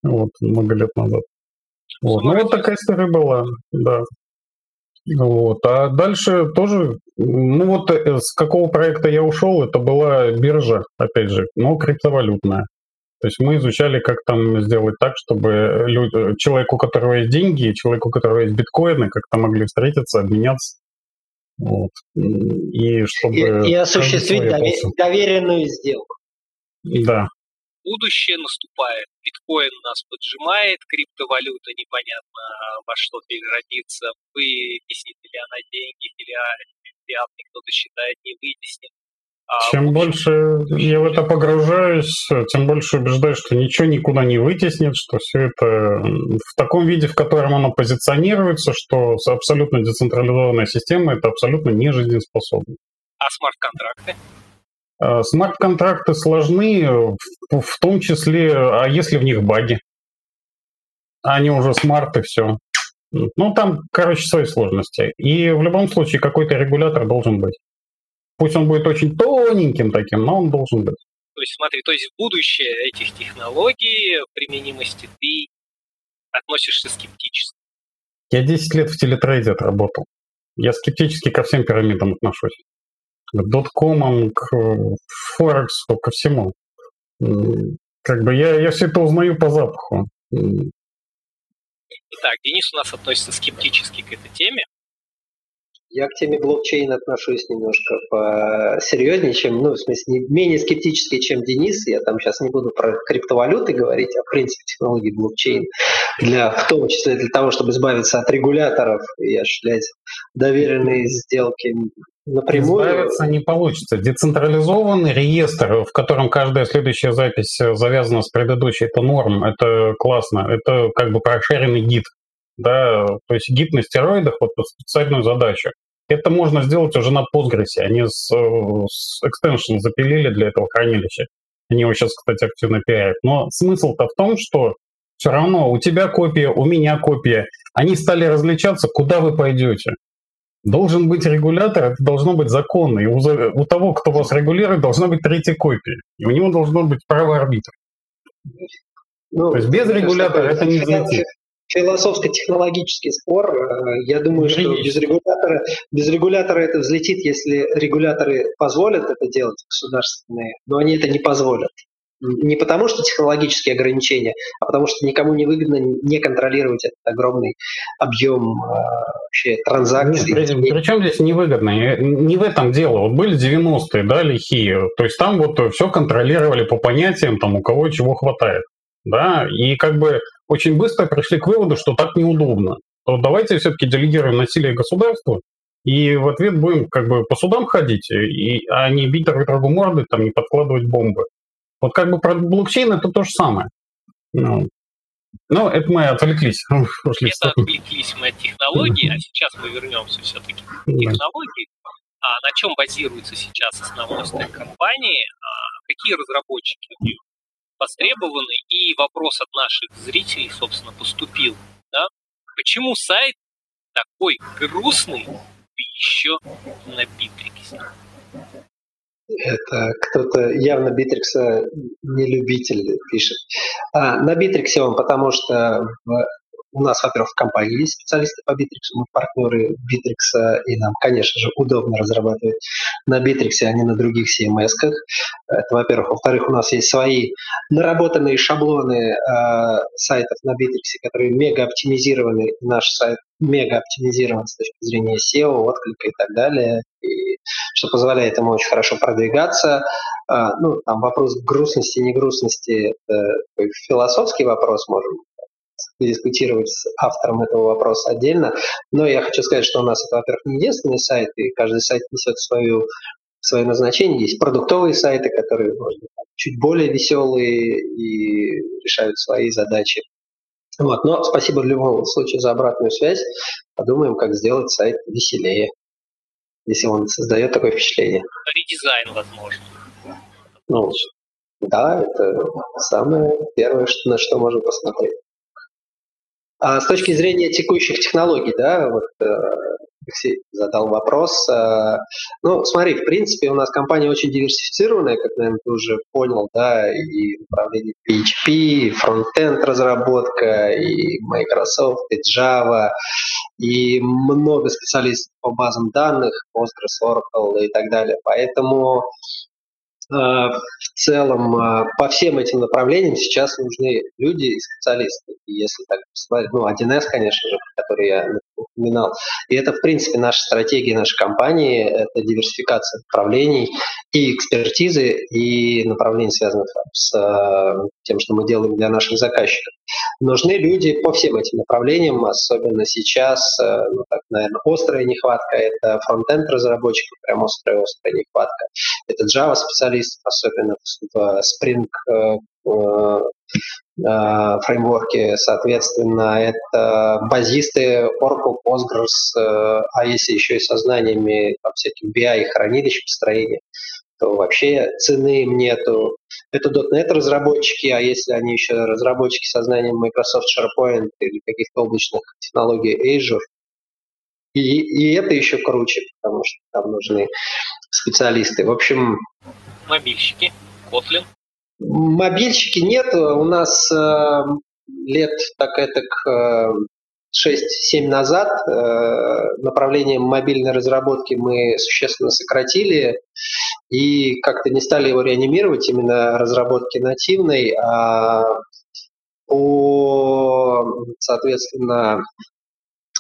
Вот, много лет назад. Вот. Ну, вот такая история была, да. Вот. А дальше тоже, ну вот э, с какого проекта я ушел, это была биржа, опять же, но криптовалютная. То есть мы изучали, как там сделать так, чтобы люди, человеку, у которого есть деньги, человеку, у которого есть биткоины, как-то могли встретиться, обменяться. Вот. И чтобы... И, и осуществить довер... доверенную сделку. Да. Будущее наступает. Биткоин нас поджимает, криптовалюта непонятно во что переродится. Вытеснит ли она деньги, или кто-то считает, не вытеснит. А чем больше я в это погружаюсь, тем больше убеждаюсь, что ничего никуда не вытеснит, что все это в таком виде, в котором оно позиционируется, что абсолютно децентрализованная система это абсолютно не жизнеспособна. А смарт-контракты? А, смарт-контракты сложны, в том числе, а если в них баги? Они уже смарт и все. Ну, там, короче, свои сложности. И в любом случае какой-то регулятор должен быть. Пусть он будет очень тоненьким таким, но он должен быть. То есть, смотри, то есть в будущее этих технологий, применимости ты относишься скептически? Я 10 лет в телетрейде отработал. Я скептически ко всем пирамидам отношусь. К доткомам, к Форексу, ко всему. Как бы я, я все это узнаю по запаху. Итак, Денис у нас относится скептически к этой теме. Я к теме блокчейн отношусь немножко посерьезнее, чем, ну, в смысле, не, менее скептически, чем Денис. Я там сейчас не буду про криптовалюты говорить, а в принципе технологии блокчейн, для, в том числе для того, чтобы избавиться от регуляторов и осуществлять доверенные сделки напрямую. Избавиться не получится. Децентрализованный реестр, в котором каждая следующая запись завязана с предыдущей, это норм, это классно, это как бы прошаренный гид да, то есть гид на стероидах вот под специальную задачу. Это можно сделать уже на Postgres. Они с, с extension запилили для этого хранилища. Они его сейчас, кстати, активно пиарят. Но смысл-то в том, что все равно у тебя копия, у меня копия. Они стали различаться, куда вы пойдете. Должен быть регулятор, это должно быть законно. И у, у того, кто вас регулирует, должна быть третья копия. И у него должно быть право арбитра. Ну, То есть без регулятора это не взлетит философско-технологический спор. Э, я думаю, что без регулятора, без регулятора это взлетит, если регуляторы позволят это делать, государственные, но они это не позволят. Не потому, что технологические ограничения, а потому что никому не выгодно не контролировать этот огромный объем э, вообще транзакций. Нет, при, причем здесь невыгодно? Не в этом дело. Вот были 90-е, да, лихие. То есть там вот все контролировали по понятиям, там у кого чего хватает. Да, и как бы очень быстро пришли к выводу, что так неудобно. То давайте все-таки делегируем насилие государству, и в ответ будем как бы по судам ходить, и, а не бить друг другу морды, там, не подкладывать бомбы. Вот как бы про блокчейн это то же самое. Ну, ну это мы отвлеклись. Это отвлеклись мы от технологий, а сейчас мы вернемся все-таки к технологии. А на чем базируется сейчас основной стек компании? А какие разработчики у нее? Востребованы, и вопрос от наших зрителей, собственно, поступил. Да? Почему сайт такой грустный, еще на Битриксе? Это кто-то явно Битрикса не любитель пишет. А, на Битриксе он, потому что в у нас, во-первых, в компании есть специалисты по Битрикс, мы партнеры Битрикс, и нам, конечно же, удобно разрабатывать на Bittrex, а не на других CMS-ках. Это, во-первых. Во-вторых, у нас есть свои наработанные шаблоны э, сайтов на Bittrex, которые мега оптимизированы. Наш сайт мега оптимизирован с точки зрения SEO, отклика и так далее, и что позволяет ему очень хорошо продвигаться. А, ну, там вопрос грустности, не грустности, это философский вопрос, можем дискутировать с автором этого вопроса отдельно. Но я хочу сказать, что у нас это, во-первых, не единственный сайт, и каждый сайт несет свою, свое назначение. Есть продуктовые сайты, которые может быть, чуть более веселые и решают свои задачи. Вот. Но спасибо в любом случае за обратную связь. Подумаем, как сделать сайт веселее, если он создает такое впечатление. Редизайн, возможно. Ну, да, это самое первое, на что можно посмотреть. А с точки зрения текущих технологий, да, вот э, Алексей задал вопрос. Э, ну, смотри, в принципе, у нас компания очень диверсифицированная, как, наверное, ты уже понял, да, и направление PHP, и фронтенд разработка, и Microsoft, и Java, и много специалистов по базам данных, Postgres, Oracle и так далее. Поэтому в целом по всем этим направлениям сейчас нужны люди и специалисты. И если так посмотреть, ну, 1С, конечно же, который я упоминал. И это, в принципе, наша стратегия нашей компании, это диверсификация направлений и экспертизы, и направлений, связанных с э, тем, что мы делаем для наших заказчиков. Нужны люди по всем этим направлениям, особенно сейчас, э, ну, так, наверное, острая нехватка, это фронтенд разработчиков, прям острая-острая нехватка. Это Java специалистов, особенно в Spring э, фреймворки, соответственно, это базисты Oracle, Postgres, э, а если еще и со знаниями там, всяких BI хранилищ построения, то вообще цены им нету. Это .NET разработчики, а если они еще разработчики со знанием Microsoft SharePoint или каких-то облачных технологий Azure, и, и это еще круче, потому что там нужны специалисты. В общем... Мобильщики, Kotlin. Мобильщики нет, у нас э, лет так это э, 6-7 назад э, направление мобильной разработки мы существенно сократили и как-то не стали его реанимировать, именно разработки нативной, а по, соответственно,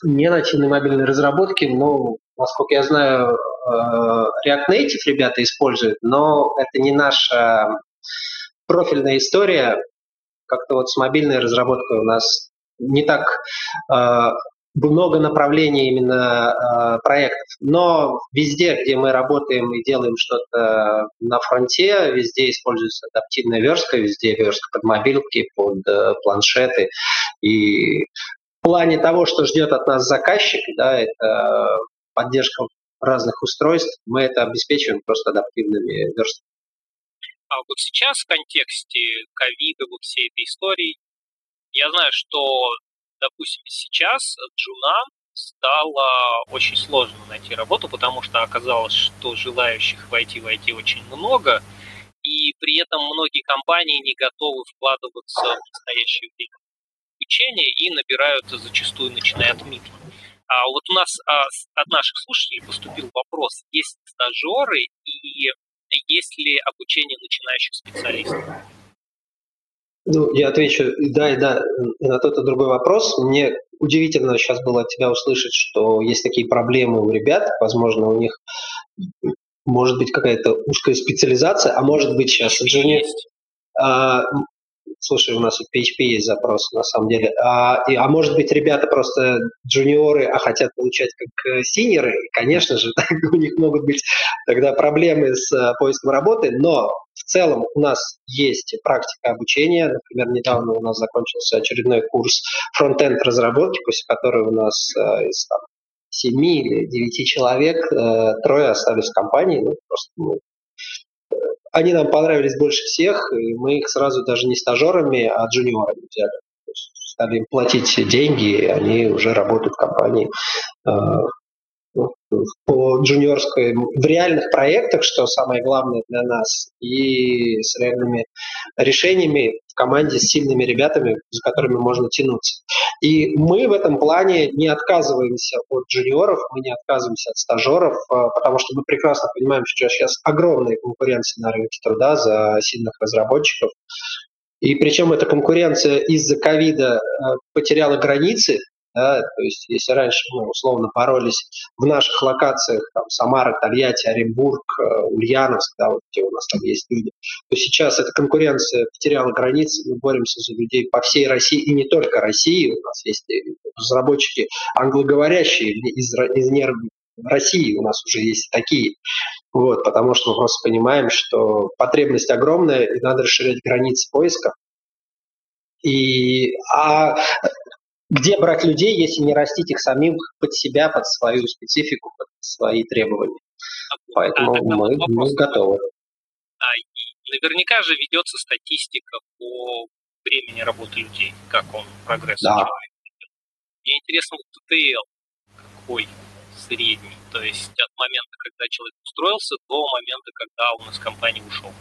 не нативной мобильной разработки, ну, насколько я знаю, э, React Native ребята используют, но это не наша профильная история. Как-то вот с мобильной разработкой у нас не так э, много направлений именно э, проектов. Но везде, где мы работаем и делаем что-то на фронте, везде используется адаптивная верстка, везде верстка под мобилки, под э, планшеты. И в плане того, что ждет от нас заказчик, да, это поддержка разных устройств, мы это обеспечиваем просто адаптивными верстками. А вот сейчас в контексте ковида, вот всей этой истории, я знаю, что, допустим, сейчас джунам стало очень сложно найти работу, потому что оказалось, что желающих войти в IT очень много, и при этом многие компании не готовы вкладываться в настоящее время обучение и набирают зачастую, начиная от мидла. А вот у нас а, от наших слушателей поступил вопрос, есть стажеры и есть ли обучение начинающих специалистов? Ну, я отвечу и да, и да, и на тот и другой вопрос. Мне удивительно сейчас было от тебя услышать, что есть такие проблемы у ребят, возможно, у них может быть какая-то узкая специализация, а может быть сейчас инженер... А, слушай, у нас в PHP есть запрос, на самом деле. А, и, а может быть, ребята просто джуниоры, а хотят получать как э, синеры, конечно же, у них могут быть тогда проблемы с а, поиском работы, но в целом у нас есть практика обучения. Например, недавно у нас закончился очередной курс фронтенд разработки, после которого у нас э, из там, 7 или 9 человек э, трое остались в компании. Ну, просто мы они нам понравились больше всех, и мы их сразу даже не стажерами, а джуниорами взяли. стали им платить деньги, и они уже работают в компании а, по джуниорской, в реальных проектах, что самое главное для нас, и с реальными решениями в команде с сильными ребятами, за которыми можно тянуться. И мы в этом плане не отказываемся от джуниоров, мы не отказываемся от стажеров, а, потому что мы прекрасно понимаем, что сейчас огромная конкуренция на рынке труда за сильных разработчиков. И причем эта конкуренция из-за ковида а, потеряла границы, да, то есть если раньше мы условно боролись в наших локациях, там, Самара, Тольятти, Оренбург, э, Ульяновск, да, вот где у нас там есть люди, то сейчас эта конкуренция потеряла границы, мы боремся за людей по всей России и не только России, у нас есть разработчики англоговорящие из, из не России у нас уже есть такие. Вот, потому что мы просто понимаем, что потребность огромная, и надо расширять границы поиска. И, а где брать людей, если не растить их самим под себя, под свою специфику, под свои требования. Поэтому а, мы, мы готовы. А, наверняка же ведется статистика по времени работы людей, как он прогресс да. Мне интересно вот ТТЛ, какой средний, то есть от момента, когда человек устроился, до момента, когда он из компании ушел.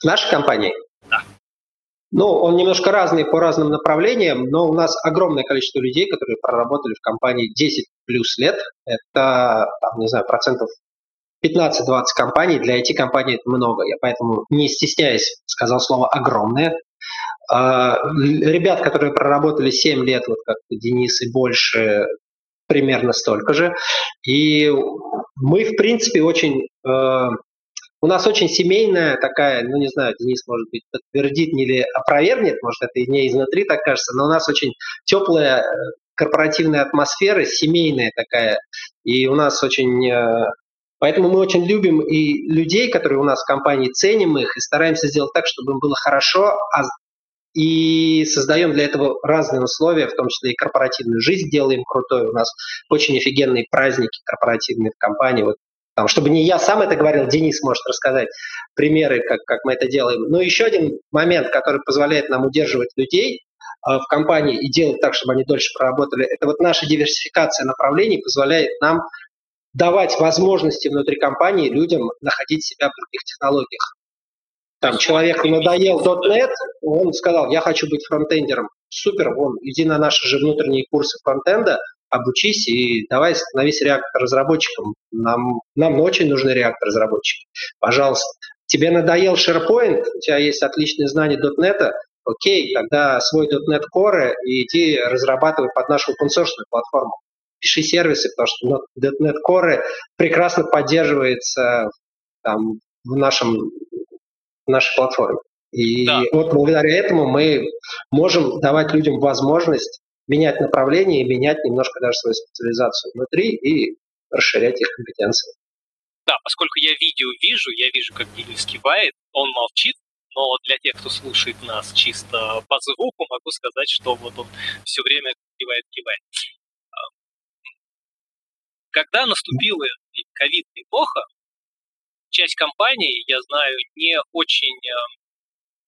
В нашей компании? Ну, он немножко разный по разным направлениям, но у нас огромное количество людей, которые проработали в компании 10 плюс лет. Это, там, не знаю, процентов 15-20 компаний. Для IT-компаний это много. Я поэтому, не стесняясь, сказал слово «огромное». А, ребят, которые проработали 7 лет, вот как Денис и больше, примерно столько же. И мы, в принципе, очень... У нас очень семейная такая, ну не знаю, Денис, может быть, подтвердит или опровергнет, может, это и не изнутри так кажется, но у нас очень теплая э, корпоративная атмосфера, семейная такая. И у нас очень э, Поэтому мы очень любим и людей, которые у нас в компании, ценим их и стараемся сделать так, чтобы им было хорошо, а и создаем для этого разные условия, в том числе и корпоративную жизнь делаем крутой. У нас очень офигенные праздники корпоративные в компании. Вот там, чтобы не я сам это говорил, Денис может рассказать примеры, как, как мы это делаем. Но еще один момент, который позволяет нам удерживать людей э, в компании и делать так, чтобы они дольше проработали, это вот наша диверсификация направлений позволяет нам давать возможности внутри компании людям находить себя в других технологиях. Там человеку надоел .NET, он сказал, я хочу быть фронтендером. Супер, вон, иди на наши же внутренние курсы фронтенда, обучись и давай становись реактор-разработчиком. Нам, нам очень нужны реактор-разработчики. Пожалуйста. Тебе надоел SharePoint, у тебя есть отличные знания .NET, окей, тогда свой .NET Core и иди разрабатывай под нашу open платформу пиши сервисы, потому что .NET Core прекрасно поддерживается там, в, нашем, в нашей платформе. И да. вот благодаря этому мы можем давать людям возможность менять направление и менять немножко даже свою специализацию внутри и расширять их компетенции. Да, поскольку я видео вижу, я вижу, как Денис кивает, он молчит, но для тех, кто слушает нас чисто по звуку, могу сказать, что вот он все время кивает, кивает. Когда наступила ковид-эпоха, часть компаний, я знаю, не очень э,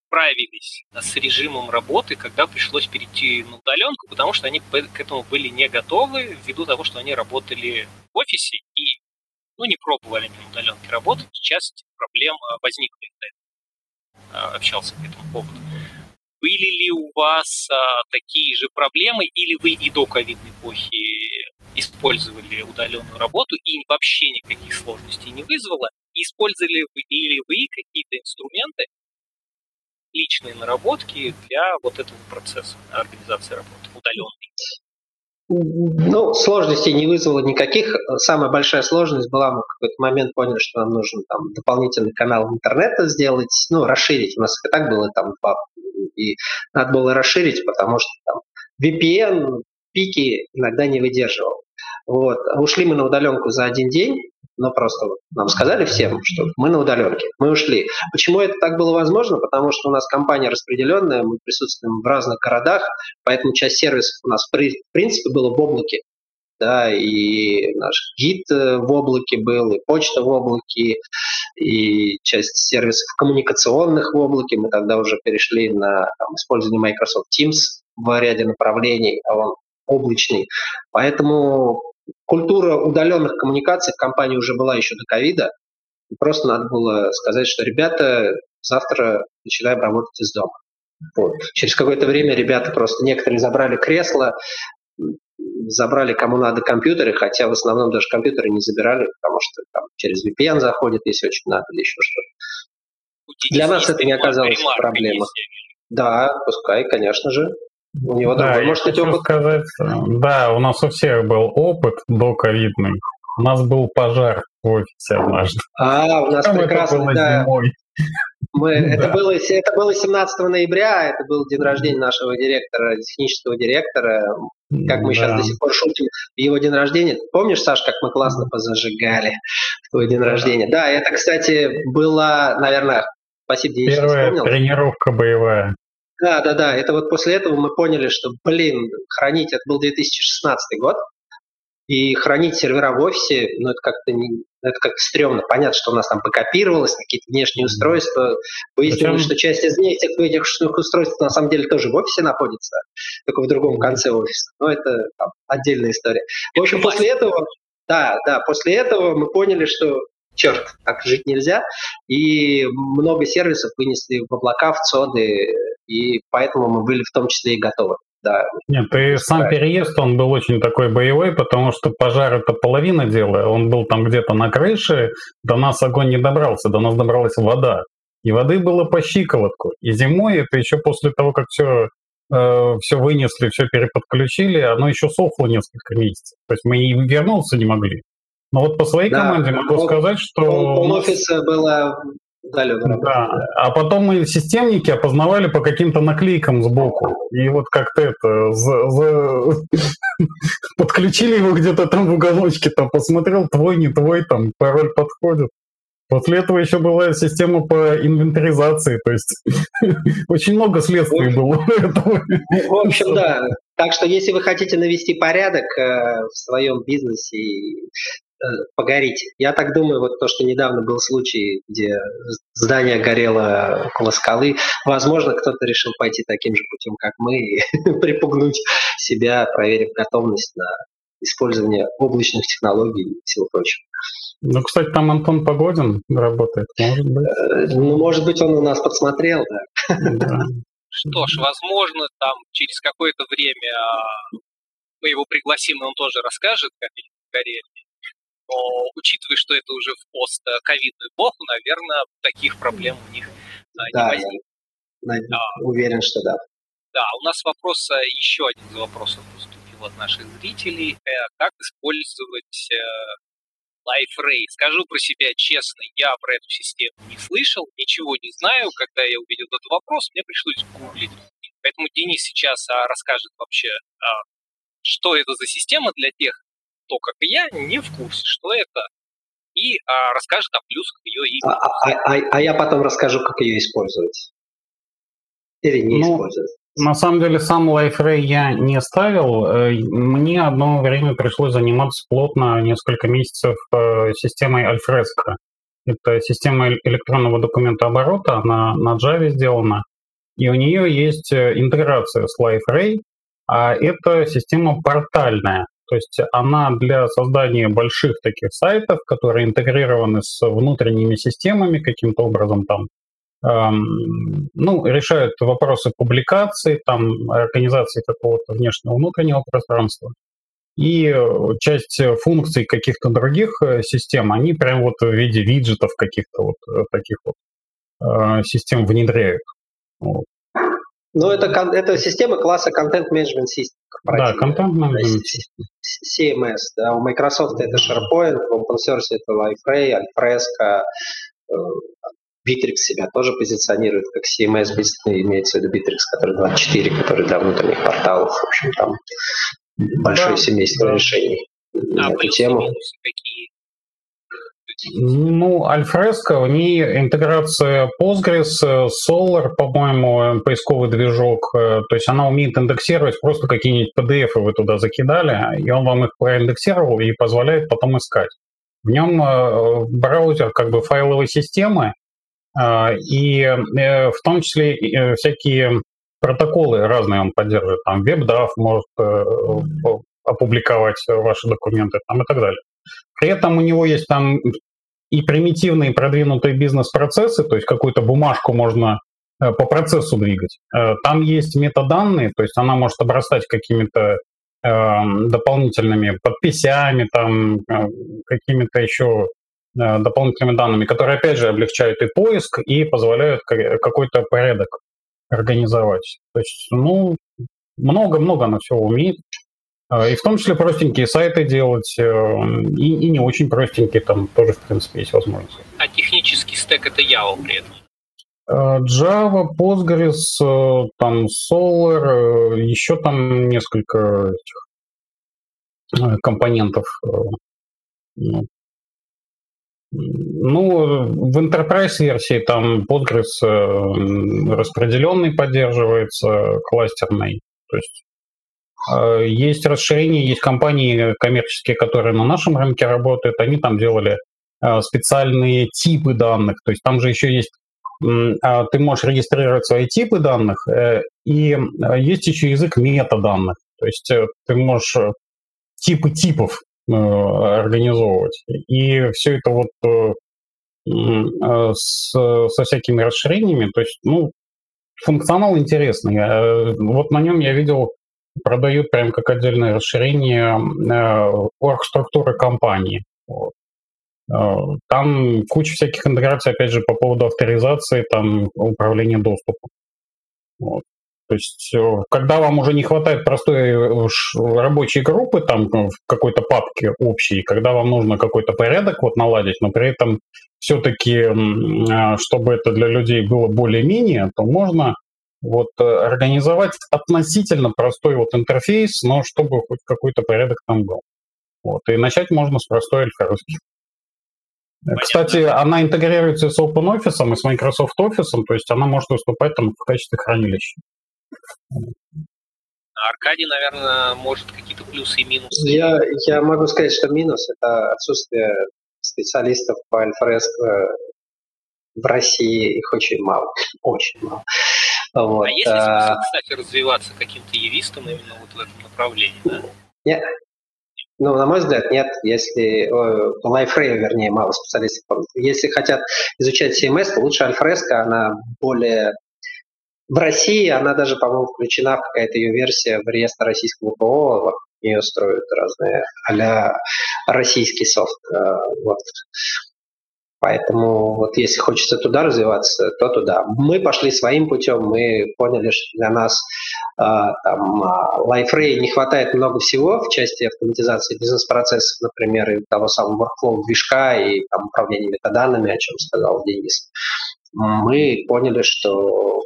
справились с режимом работы, когда пришлось перейти на удаленку, потому что они к этому были не готовы, ввиду того, что они работали в офисе и ну, не пробовали на удаленке работать. Часть проблем возникла, общался по этому поводу. Были ли у вас а, такие же проблемы, или вы и до ковидной эпохи использовали удаленную работу и вообще никаких сложностей не вызвало? Использовали вы или вы какие-то инструменты, личные наработки для вот этого процесса организации работы удаленной? Ну, сложностей не вызвало никаких. Самая большая сложность была, мы в какой-то момент поняли, что нам нужен там дополнительный канал интернета сделать, ну, расширить. У нас и так было там два, и надо было расширить, потому что там VPN пики иногда не выдерживал. Вот. Ушли мы на удаленку за один день, но просто нам сказали всем, что мы на удаленке, мы ушли. Почему это так было возможно? Потому что у нас компания распределенная, мы присутствуем в разных городах, поэтому часть сервисов у нас в принципе было в облаке. Да, и наш гид э, в облаке был, и почта в облаке, и часть сервисов коммуникационных в облаке. Мы тогда уже перешли на там, использование Microsoft Teams в ряде направлений, а он облачный. Поэтому культура удаленных коммуникаций в компании уже была еще до ковида. Просто надо было сказать, что ребята, завтра начинаем работать из дома. Вот. Через какое-то время ребята просто некоторые забрали кресло, забрали кому надо компьютеры, хотя в основном даже компьютеры не забирали, потому что там через VPN заходит, если очень надо, или еще что-то. Для нас это не оказалось проблемой. Да, пускай, конечно же. У него да, другой, может быть, опыт. Сказать, да, у нас у всех был опыт до ковидный. У нас был пожар в офисе однажды. А, у нас Там прекрасно, это было да. Зимой. Мы, да. это, было, это было 17 ноября, это был день рождения нашего директора, технического директора. Как мы да. сейчас до сих пор шутим, его день рождения. Помнишь, Саш, как мы классно позажигали в твой день рождения? Да, это, кстати, была, наверное, спасибо, Денис, Первая тренировка боевая. Да, да, да. Это вот после этого мы поняли, что, блин, хранить, это был 2016 год, и хранить сервера в офисе, ну, это как-то не, это как стрёмно. Понятно, что у нас там покопировалось, какие-то внешние устройства. Выяснилось, что часть из них, этих, этих устройств на самом деле тоже в офисе находится, только в другом конце офиса. Но это там, отдельная история. В общем, после этого, да, да, после этого мы поняли, что черт, так жить нельзя. И много сервисов вынесли в облака, в цоды, и поэтому мы были в том числе и готовы да. Нет, и сам переезд, он был очень такой боевой, потому что пожар это половина дела. Он был там где-то на крыше, до нас огонь не добрался, до нас добралась вода. и воды было по щиколотку. И зимой это еще после того, как все э, все вынесли, все переподключили, оно еще сохло несколько месяцев. То есть мы и вернуться не могли. Но вот по своей да, команде могу пол, сказать, что... Пол офиса было удаленной Да. А потом мы системники опознавали по каким-то наклейкам сбоку. И вот как-то это... За, за... Подключили его где-то там в уголочке, там посмотрел, твой, не твой, там пароль подходит. После этого еще была система по инвентаризации, то есть очень много следствий было этого. В общем, да. Так что если вы хотите навести порядок э, в своем бизнесе и погорите. Я так думаю, вот то, что недавно был случай, где здание горело около скалы, возможно, кто-то решил пойти таким же путем, как мы, и припугнуть себя, проверив готовность на использование облачных технологий и всего прочего. Ну, кстати, там Антон Погодин работает, может быть. Э, ну, может быть, он у нас подсмотрел, да. Что ж, возможно, там через какое-то время а, мы его пригласим, и он тоже расскажет, как они горели. Но учитывая, что это уже в постковидную эпоху, наверное, таких проблем у них а, да, не возникнет. Да, уверен, что да. Да, у нас вопрос, а, еще один из вопросов поступил от наших зрителей. Э, как использовать э, LifeRay? Скажу про себя честно, я про эту систему не слышал, ничего не знаю. Когда я увидел этот вопрос, мне пришлось гуглить. Поэтому Денис сейчас а, расскажет вообще, что это за система для тех, кто, как и я, не в курсе, что это, и а, расскажет о плюсах ее игры. А, а, а, а я потом расскажу, как ее использовать. Или не ну, использовать. На самом деле сам LifeRay я не ставил. Э, мне одно время пришлось заниматься плотно несколько месяцев э, системой Alfresco. Это система электронного документа оборота, она на Java сделана. И у нее есть э, интеграция с LifeRay, а это система портальная. То есть она для создания больших таких сайтов, которые интегрированы с внутренними системами каким-то образом там, эм, ну, решают вопросы публикации, там, организации какого-то внешнего внутреннего пространства. И часть функций каких-то других э, систем, они прям вот в виде виджетов каких-то вот э, таких вот э, систем внедряют. Вот. Ну, это, это система класса Content Management System. Да, Content Management CMS. Да. У Microsoft это SharePoint, в open source это LifeRay, Alfresco, э, Bittrex себя тоже позиционирует как CMS, имеется в виду Bittrex, который 24, который для внутренних порталов. В общем, там большое да, семейство да. решений а, на эту тему. Какие? Ну, Alfresco, в ней интеграция Postgres, Solar, по-моему, поисковый движок. Э, то есть она умеет индексировать просто какие-нибудь PDF вы туда закидали, и он вам их проиндексировал и позволяет потом искать. В нем э, браузер как бы файловой системы, э, и в том числе всякие протоколы разные он поддерживает. Там WebDAV может опубликовать ваши документы там, и так далее. При этом у него есть там и примитивные продвинутые бизнес-процессы, то есть какую-то бумажку можно э, по процессу двигать. Э, там есть метаданные, то есть она может обрастать какими-то э, дополнительными подписями, там, какими-то еще дополнительными данными, которые, опять же, облегчают и поиск, и позволяют какой-то порядок организовать. То есть, ну, много-много она всего умеет. А, и в том числе простенькие сайты делать, э, и, и не очень простенькие, там тоже, в принципе, есть возможность. А технический стек это Java при этом? А, Java, Postgres, э, там Solar, э, еще там несколько этих компонентов. Ну, ну, в Enterprise версии там Postgres распределенный поддерживается, кластерный. То есть есть расширение, есть компании коммерческие, которые на нашем рынке работают, они там делали э, специальные типы данных, то есть там же еще есть а, ты можешь регистрировать свои типы данных, э, и есть еще язык метаданных, то есть ты можешь типы типов организовывать. И все это вот с, со всякими расширениями, то есть, ну, функционал интересный. Вот на нем я видел продают прям как отдельное расширение э, оргструктуры компании. Вот. Там куча всяких интеграций, опять же, по поводу авторизации, там, управления доступом. Вот. То есть, э, когда вам уже не хватает простой э, рабочей группы, там, в какой-то папке общей, когда вам нужно какой-то порядок вот наладить, но при этом все-таки, чтобы это для людей было более-менее, то можно вот э, организовать относительно простой вот интерфейс, но чтобы хоть какой-то порядок там был. Вот. И начать можно с простой альфа-русских. Понятно. Кстати, она интегрируется с OpenOffice и с Microsoft Office, то есть она может выступать там в качестве хранилища. Аркадий, наверное, может какие-то плюсы и минусы. Я, я могу сказать, что минус – это отсутствие специалистов по альфреско в России. Их очень мало, очень мало. Вот. А есть ли смысл, кстати, развиваться каким-то юристом именно вот в этом направлении? Да? Нет, ну, на мой взгляд, нет. Если LifeRay, вернее, мало специалистов. Если хотят изучать CMS, то лучше Альфреско, она более... В России она даже, по-моему, включена в какая-то ее версия в реестр российского ПО, нее строят разные а российский софт. Э, вот. Поэтому вот если хочется туда развиваться, то туда. Мы пошли своим путем, мы поняли, что для нас э, там LifeRay не хватает много всего в части автоматизации бизнес-процессов, например, и того самого workflow движка и там, управления метаданными, о чем сказал Денис. Мы поняли, что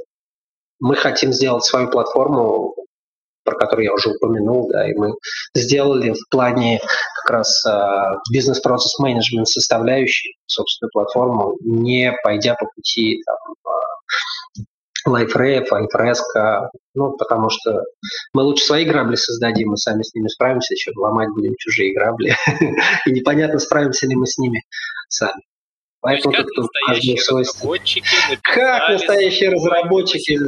мы хотим сделать свою платформу про который я уже упомянул, да, и мы сделали в плане как раз uh, бизнес-процесс менеджмент составляющей собственную платформу, не пойдя по пути там, uh, LifeRef, iFresco, ну, потому что мы лучше свои грабли создадим, мы сами с ними справимся, чем ломать будем чужие грабли. И непонятно, справимся ли мы с ними сами. Поэтому как настоящие разработчики Как настоящие разработчики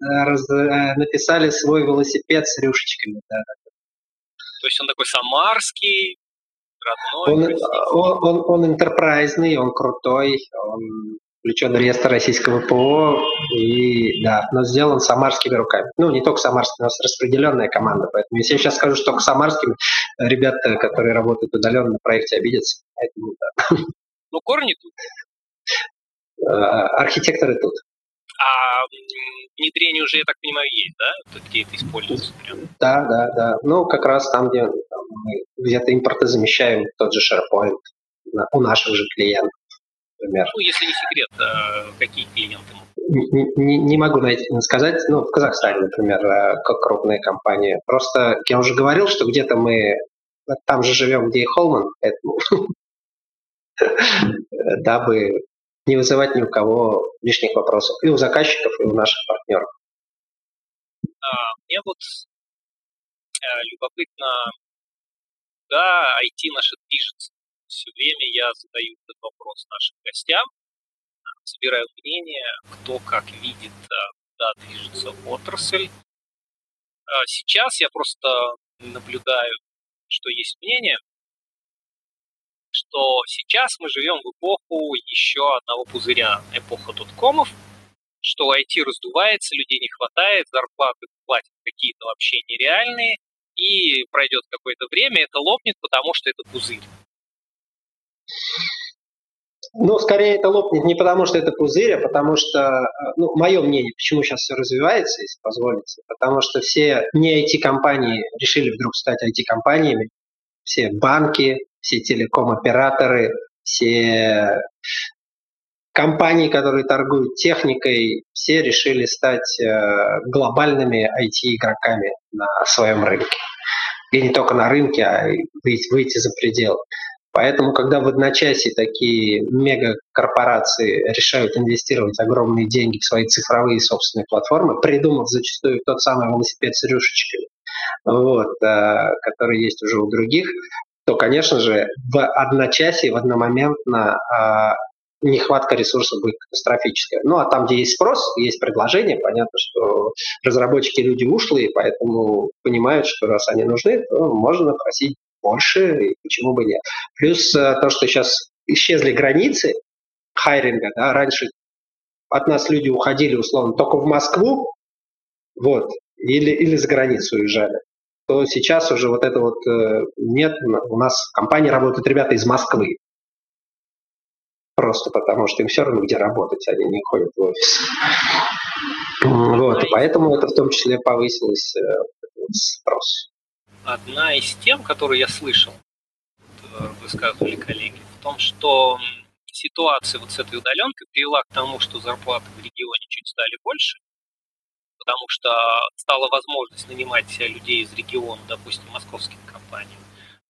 раз, э, написали свой велосипед с рюшечками. Да. То есть он такой самарский, родной. Он, он, он, он интерпрайзный, он крутой, он включен в реестр российского ПО, и да, но сделан самарскими руками. Ну, не только самарскими, у нас распределенная команда, поэтому если я сейчас скажу, что только самарскими, ребята, которые работают удаленно на проекте, обидятся. Поэтому, да. Ну, корни тут. Э, архитекторы тут. А внедрение уже, я так понимаю, есть, да? Где это используется? Прям? Да, да, да. Ну, как раз там, где там, мы где-то импорты замещаем, тот же SharePoint у наших же клиентов, например. Ну, если не секрет, а какие клиенты не, не, не могу найти, сказать, ну, в Казахстане, например, э, как крупные компании. Просто я уже говорил, что где-то мы там же живем, где и Холман, поэтому дабы не вызывать ни у кого лишних вопросов. И у заказчиков, и у наших партнеров. А, мне вот э, любопытно, да, IT наше движется. Все время я задаю этот вопрос нашим гостям, собираю мнение, кто как видит, э, куда движется отрасль. А сейчас я просто наблюдаю, что есть мнение, что сейчас мы живем в эпоху еще одного пузыря, эпоха доткомов, что IT раздувается, людей не хватает, зарплаты платят какие-то вообще нереальные, и пройдет какое-то время, это лопнет, потому что это пузырь. Ну, скорее это лопнет не потому, что это пузырь, а потому что, ну, мое мнение, почему сейчас все развивается, если позволите, потому что все не IT-компании решили вдруг стать IT-компаниями, все банки, все телеком-операторы, все компании, которые торгуют техникой, все решили стать э, глобальными IT-игроками на своем рынке. И не только на рынке, а выйти, выйти за пределы. Поэтому, когда в одночасье такие мегакорпорации решают инвестировать огромные деньги в свои цифровые собственные платформы, придумав зачастую тот самый велосипед с рюшечками, вот, э, который есть уже у других, то, конечно же, в одночасье, в одномоментно э, нехватка ресурсов будет катастрофическая. Ну, а там, где есть спрос, есть предложение, понятно, что разработчики люди ушлые, поэтому понимают, что раз они нужны, то можно просить больше, и почему бы нет. Плюс э, то, что сейчас исчезли границы хайринга, да, раньше от нас люди уходили, условно, только в Москву, вот, или, или за границу уезжали то сейчас уже вот это вот э, нет, у нас в компании работают ребята из Москвы. просто потому что им все равно где работать, они не ходят в офис. Вот, и поэтому это в том числе повысилось э, спрос. Одна из тем, которую я слышал, э, высказывали коллеги, в том, что ситуация вот с этой удаленкой привела к тому, что зарплаты в регионе чуть стали больше, потому что стала возможность нанимать людей из региона, допустим, московским компаниям.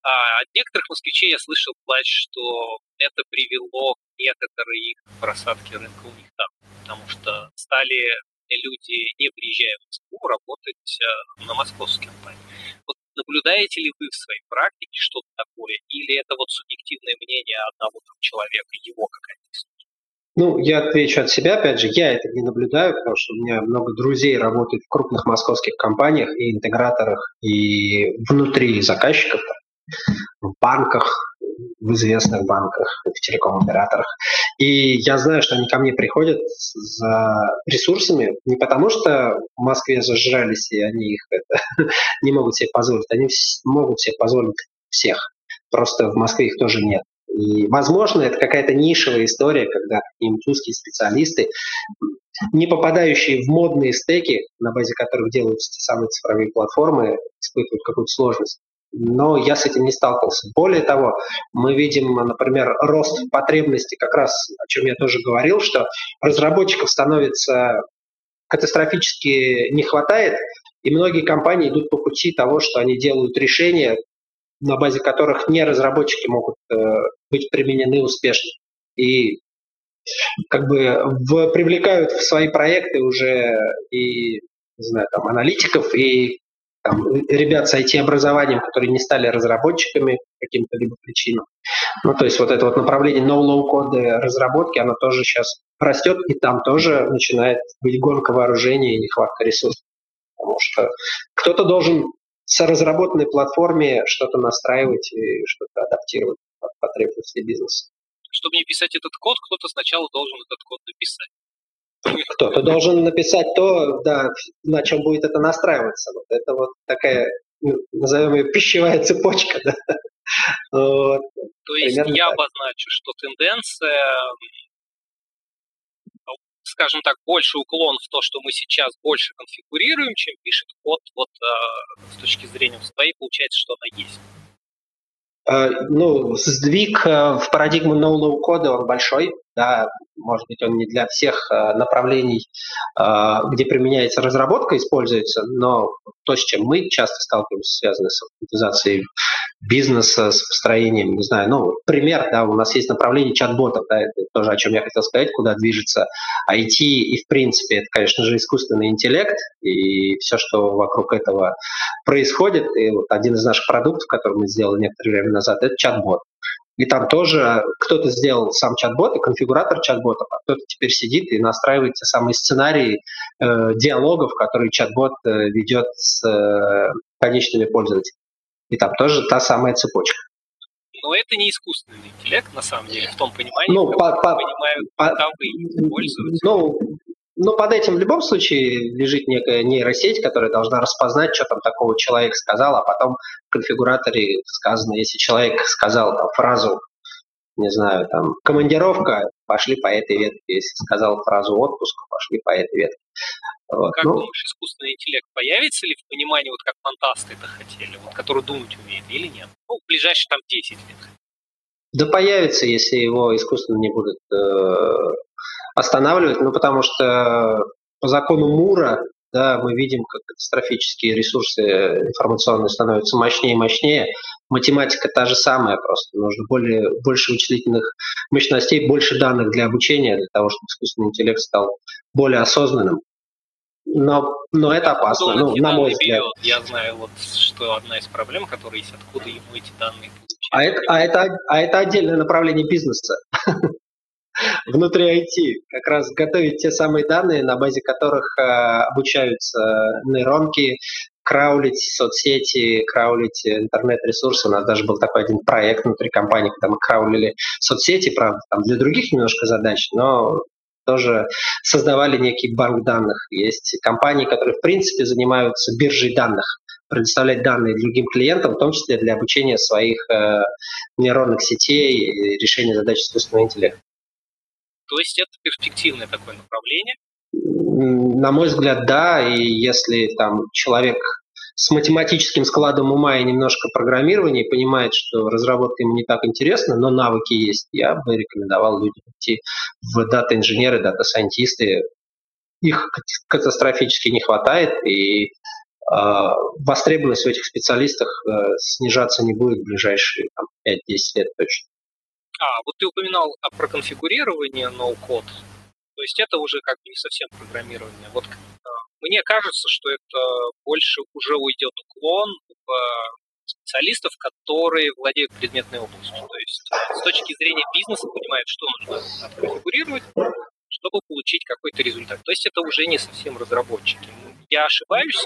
А от некоторых москвичей я слышал плач, что это привело к некоторой просадке рынка у них там, потому что стали люди, не приезжая в Москву, работать э, на московские компании. Вот наблюдаете ли вы в своей практике что-то такое, или это вот субъективное мнение одного человека, его какая-то история? Ну, я отвечу от себя, опять же, я это не наблюдаю, потому что у меня много друзей работают в крупных московских компаниях и интеграторах, и внутри заказчиков, в банках, в известных банках, в телеком-операторах. И я знаю, что они ко мне приходят за ресурсами не потому, что в Москве зажрались, и они их это, не могут себе позволить. Они могут себе позволить всех. Просто в Москве их тоже нет. И, возможно, это какая-то нишевая история, когда какие-нибудь специалисты, не попадающие в модные стеки, на базе которых делаются те самые цифровые платформы, испытывают какую-то сложность но я с этим не сталкивался. Более того, мы видим, например, рост потребностей, как раз о чем я тоже говорил, что разработчиков становится катастрофически не хватает, и многие компании идут по пути того, что они делают решения, на базе которых не разработчики могут э, быть применены успешно. И как бы в, привлекают в свои проекты уже и не знаю, там, аналитиков и там, ребят с IT-образованием, которые не стали разработчиками по каким-то либо причинам. Ну, то есть вот это вот направление no-low коды разработки, оно тоже сейчас растет, и там тоже начинает быть гонка вооружения и нехватка ресурсов. Потому что кто-то должен с разработанной платформе что-то настраивать и что-то адаптировать под потребности бизнеса. Чтобы не писать этот код, кто-то сначала должен этот код написать. Кто-то должен написать то, да, на чем будет это настраиваться. Вот это вот такая, ну, назовем ее пищевая цепочка. Да? Вот. То есть Примерно я так. обозначу, что тенденция, скажем так, больше уклон в то, что мы сейчас больше конфигурируем, чем пишет код, вот э, с точки зрения своей, получается, что она есть. Э, ну, сдвиг э, в парадигму no-low кода, он большой, да, может быть, он не для всех э, направлений, где применяется разработка, используется, но то, с чем мы часто сталкиваемся, связано с автоматизацией бизнеса, с построением, не знаю, ну, пример, да, у нас есть направление чат-ботов, да, это тоже о чем я хотел сказать, куда движется IT, и, в принципе, это, конечно же, искусственный интеллект, и все, что вокруг этого происходит, и вот один из наших продуктов, который мы сделали некоторое время назад, это чат-бот. И там тоже кто-то сделал сам чат-бот и конфигуратор чат-бота, а кто-то теперь сидит и настраивает те самые сценарии э, диалогов, которые чат-бот э, ведет с э, конечными пользователями. И там тоже та самая цепочка. Но это не искусственный интеллект, на самом деле, в том понимании, ну, по, по, понимают по, пользователи. Ну, ну, под этим в любом случае лежит некая нейросеть, которая должна распознать, что там такого человек сказал, а потом в конфигураторе сказано, если человек сказал там, фразу, не знаю, там, командировка, пошли по этой ветке. Если сказал фразу отпуск, пошли по этой ветке. Вот. Как ну, думаешь, искусственный интеллект появится ли в понимании, вот как фантасты это хотели, вот, который думать умеет или нет? Ну, в ближайшие там 10 лет. Да появится, если его искусственно не будут э, останавливать, ну, потому что по закону Мура да, мы видим, как катастрофические ресурсы информационные становятся мощнее и мощнее. Математика та же самая, просто нужно более, больше вычислительных мощностей, больше данных для обучения, для того, чтобы искусственный интеллект стал более осознанным. Но, но это опасно, ну, на мой взгляд. Берет. Я знаю, вот, что одна из проблем, которая есть, откуда ему эти данные. А это, а, это, а это отдельное направление бизнеса. внутри IT, как раз готовить те самые данные, на базе которых э, обучаются нейронки, краулить соцсети, краулить интернет-ресурсы. У нас даже был такой один проект внутри компании, когда мы краулили соцсети, правда, там для других немножко задач, но тоже создавали некий банк данных. Есть компании, которые в принципе занимаются биржей данных, предоставлять данные другим клиентам, в том числе для обучения своих э, нейронных сетей и решения задач искусственного интеллекта. То есть это перспективное такое направление? На мой взгляд, да. И если там человек с математическим складом ума и немножко программирования понимает, что разработка ему не так интересна, но навыки есть, я бы рекомендовал людям идти в дата-инженеры, дата-сайентисты. Их катастрофически не хватает, и э, востребованность в этих специалистах э, снижаться не будет в ближайшие там, 5-10 лет точно. А, вот ты упоминал про конфигурирование ноу-код. То есть это уже как бы не совсем программирование. Вот а, мне кажется, что это больше уже уйдет уклон в специалистов, которые владеют предметной областью. То есть с точки зрения бизнеса понимают, что нужно конфигурировать, чтобы получить какой-то результат. То есть это уже не совсем разработчики. Я ошибаюсь.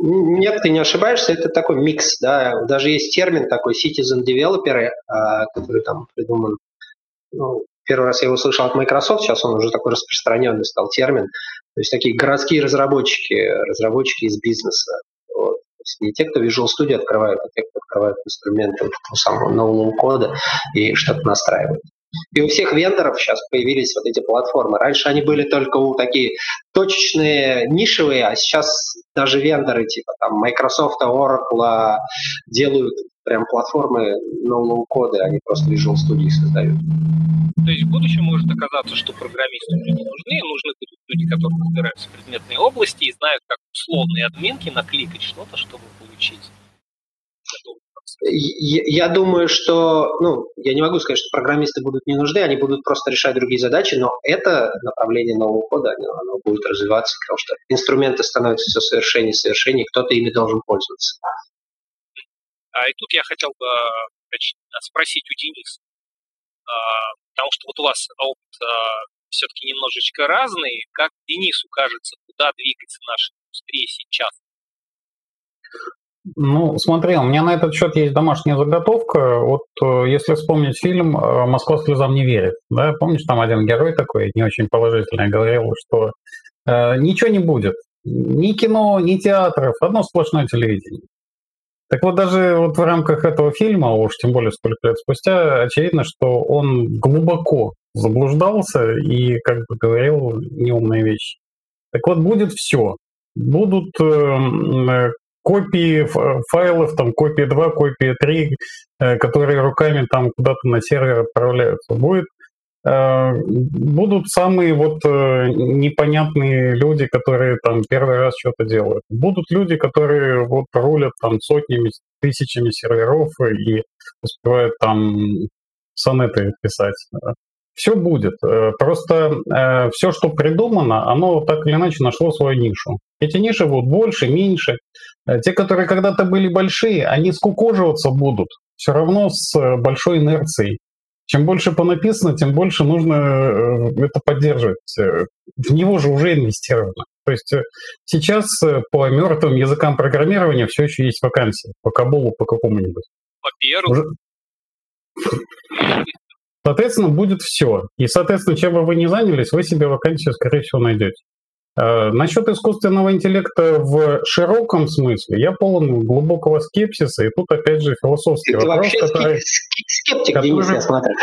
Нет, ты не ошибаешься, это такой микс, да. Даже есть термин такой citizen developer, а, который там придуман ну, Первый раз я его слышал от Microsoft, сейчас он уже такой распространенный стал термин. То есть такие городские разработчики, разработчики из бизнеса. Вот. То есть не те, кто Visual Studio открывают, а те, кто открывают инструменты вот, самого нового кода и что-то настраивают. И у всех вендоров сейчас появились вот эти платформы. Раньше они были только у такие точечные, нишевые, а сейчас даже вендоры типа там Microsoft, Oracle делают прям платформы нового кода, они просто Visual Studio создают. То есть в будущем может оказаться, что программисты уже не нужны, нужны будут люди, которые разбираются в предметной области и знают, как условные админки накликать что-то, чтобы получить я думаю, что, ну, я не могу сказать, что программисты будут не нужны, они будут просто решать другие задачи, но это направление нового кода, оно, оно будет развиваться, потому что инструменты становятся все совершеннее и совершеннее, кто-то ими должен пользоваться. А и тут я хотел бы спросить у Дениса, а, потому что вот у вас опыт а, все-таки немножечко разный. Как Денису кажется, куда двигается наша индустрия сейчас? Ну, смотри, у меня на этот счет есть домашняя заготовка. Вот э, если вспомнить фильм э, «Москва слезам не верит», да, помнишь, там один герой такой, не очень положительный, говорил, что э, ничего не будет. Ни кино, ни театров, одно сплошное телевидение. Так вот, даже вот в рамках этого фильма, уж тем более сколько лет спустя, очевидно, что он глубоко заблуждался и, как бы говорил, неумные вещи. Так вот, будет все. Будут э, копии файлов, там копия 2, копия 3, э, которые руками там куда-то на сервер отправляются. Будет э, будут самые вот э, непонятные люди, которые там первый раз что-то делают. Будут люди, которые вот рулят там сотнями, тысячами серверов и успевают там сонеты писать. Все будет. Просто все, что придумано, оно так или иначе нашло свою нишу. Эти ниши будут больше, меньше. Э, те, которые когда-то были большие, они скукоживаться будут все равно с э, большой инерцией. Чем больше понаписано, тем больше нужно э, это поддерживать. В него же уже инвестировано. То есть сейчас по мертвым языкам программирования все еще есть вакансии. По Кабулу, по какому-нибудь. По первому. Уже... Соответственно, будет все. И, соответственно, чем бы вы ни занялись, вы себе вакансию, скорее всего, найдете. Э, насчет искусственного интеллекта в широком смысле я полон глубокого скепсиса, и тут опять же философский Ты вопрос, вообще который... скептик, который... Денис, я смотрю.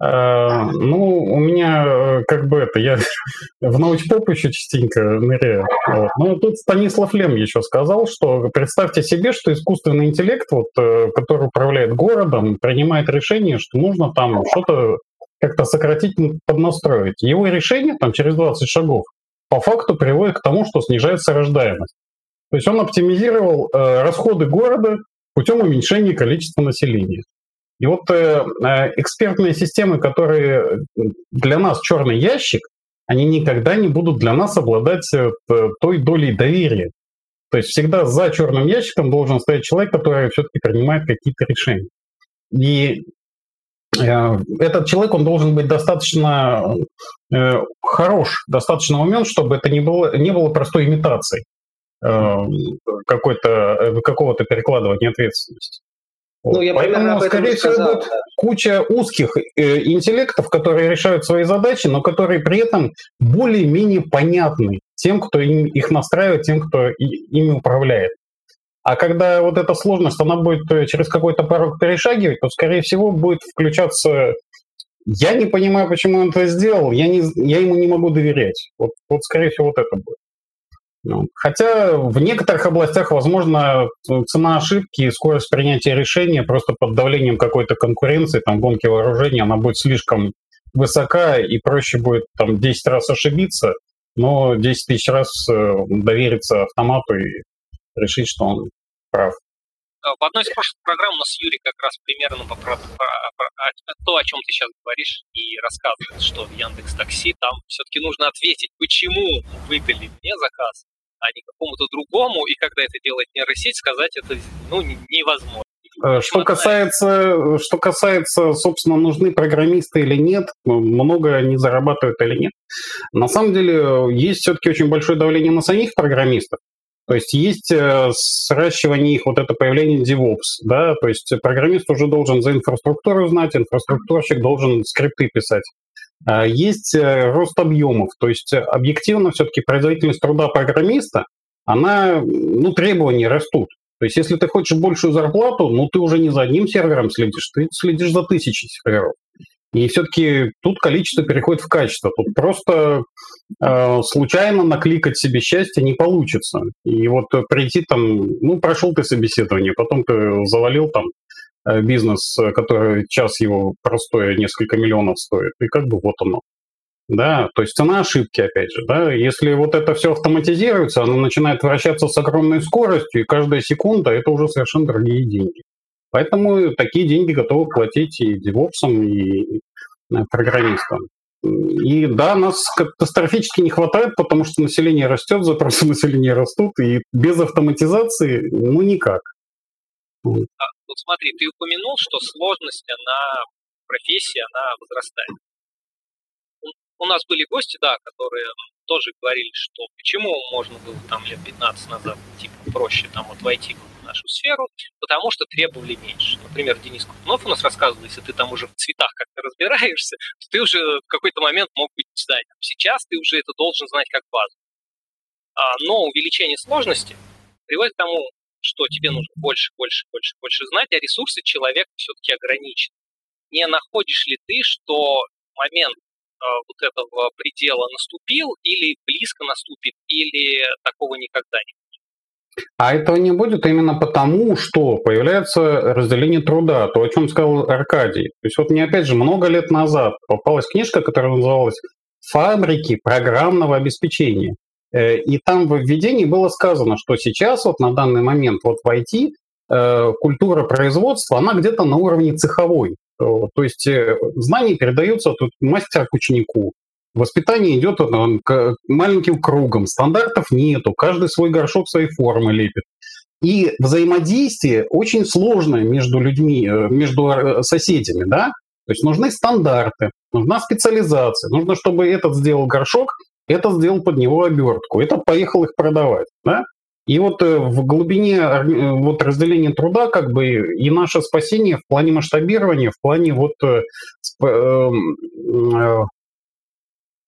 Э, ну, у меня э, как бы это, я в научпоп еще частенько ныряю. Вот. Ну, тут Станислав Лем еще сказал, что представьте себе, что искусственный интеллект, вот, который управляет городом, принимает решение, что нужно там что-то как-то сократить, поднастроить. Его решение там через 20 шагов по факту приводит к тому, что снижается рождаемость. То есть он оптимизировал э, расходы города путем уменьшения количества населения. И вот э, э, экспертные системы, которые для нас черный ящик, они никогда не будут для нас обладать э, той долей доверия. То есть всегда за черным ящиком должен стоять человек, который все-таки принимает какие-то решения. И Э, этот человек, он должен быть достаточно э, хорош, достаточно умен, чтобы это не было, не было простой имитацией э, какой-то, какого-то перекладывания ответственности. Ну, я Поэтому, скорее всего, сказал, будет да. куча узких э, интеллектов, которые решают свои задачи, но которые при этом более-менее понятны тем, кто им, их настраивает, тем, кто и, ими управляет. А когда вот эта сложность, она будет э, через какой-то порог перешагивать, то, скорее всего, будет включаться я не понимаю, почему он это сделал, я, не, я ему не могу доверять. Вот, вот скорее всего, вот это будет. Ну, хотя в некоторых областях, возможно, цена ошибки и скорость принятия решения просто под давлением какой-то конкуренции, там, гонки вооружения, она будет слишком высока, и проще будет там 10 раз ошибиться, но 10 тысяч раз э, довериться автомату и решить, что он прав. В одной из прошлых программ у нас Юрий как раз примерно по, про, про, про, то, о чем ты сейчас говоришь, и рассказывает, что в Яндекс Такси там все-таки нужно ответить, почему выдали мне заказ, а не какому-то другому, и когда это делает нейросеть, сказать это ну, невозможно. Э, что касается, что касается, собственно, нужны программисты или нет, много они зарабатывают или нет. На самом деле есть все-таки очень большое давление на самих программистов. То есть есть э, сращивание их, вот это появление DevOps, да, то есть программист уже должен за инфраструктуру знать, инфраструктурщик должен скрипты писать. А есть э, рост объемов, то есть объективно все-таки производительность труда программиста, она, ну, требования растут. То есть если ты хочешь большую зарплату, ну, ты уже не за одним сервером следишь, ты следишь за тысячей серверов. И все-таки тут количество переходит в качество. Тут просто э, случайно накликать себе счастье не получится. И вот прийти там, ну, прошел ты собеседование, потом ты завалил там э, бизнес, который час его простое несколько миллионов стоит, и как бы вот оно. Да, то есть цена ошибки, опять же, да, если вот это все автоматизируется, оно начинает вращаться с огромной скоростью, и каждая секунда это уже совершенно другие деньги. Поэтому такие деньги готовы платить и девопсам, и э, программистам. И да, нас катастрофически не хватает, потому что население растет, запросы населения растут, и без автоматизации, ну, никак. Вот смотри, ты упомянул, что сложность, она, профессия, она возрастает. У нас были гости, да, которые тоже говорили, что почему можно было там лет 15 назад, типа, проще там вот войти нашу сферу, потому что требовали меньше. Например, Денис Кутунов у нас рассказывал, если ты там уже в цветах как-то разбираешься, то ты уже в какой-то момент мог быть дизайнером. Сейчас ты уже это должен знать как базу. А, но увеличение сложности приводит к тому, что тебе нужно больше, больше, больше, больше знать, а ресурсы человека все-таки ограничены. Не находишь ли ты, что момент э, вот этого предела наступил или близко наступит, или такого никогда не а этого не будет именно потому, что появляется разделение труда, то, о чем сказал Аркадий. То есть вот мне опять же много лет назад попалась книжка, которая называлась «Фабрики программного обеспечения». Э, и там в введении было сказано, что сейчас вот на данный момент вот в IT э, культура производства, она где-то на уровне цеховой. Э, то есть знания передаются от мастера к ученику. Воспитание идет к маленьким кругом, стандартов нету, каждый свой горшок своей формы лепит. И взаимодействие очень сложное между людьми, э, между э, соседями, да? То есть нужны стандарты, нужна специализация, нужно, чтобы этот сделал горшок, этот сделал под него обертку, этот поехал их продавать, да? И вот э, в глубине вот разделения труда как бы и наше спасение в плане масштабирования, в плане вот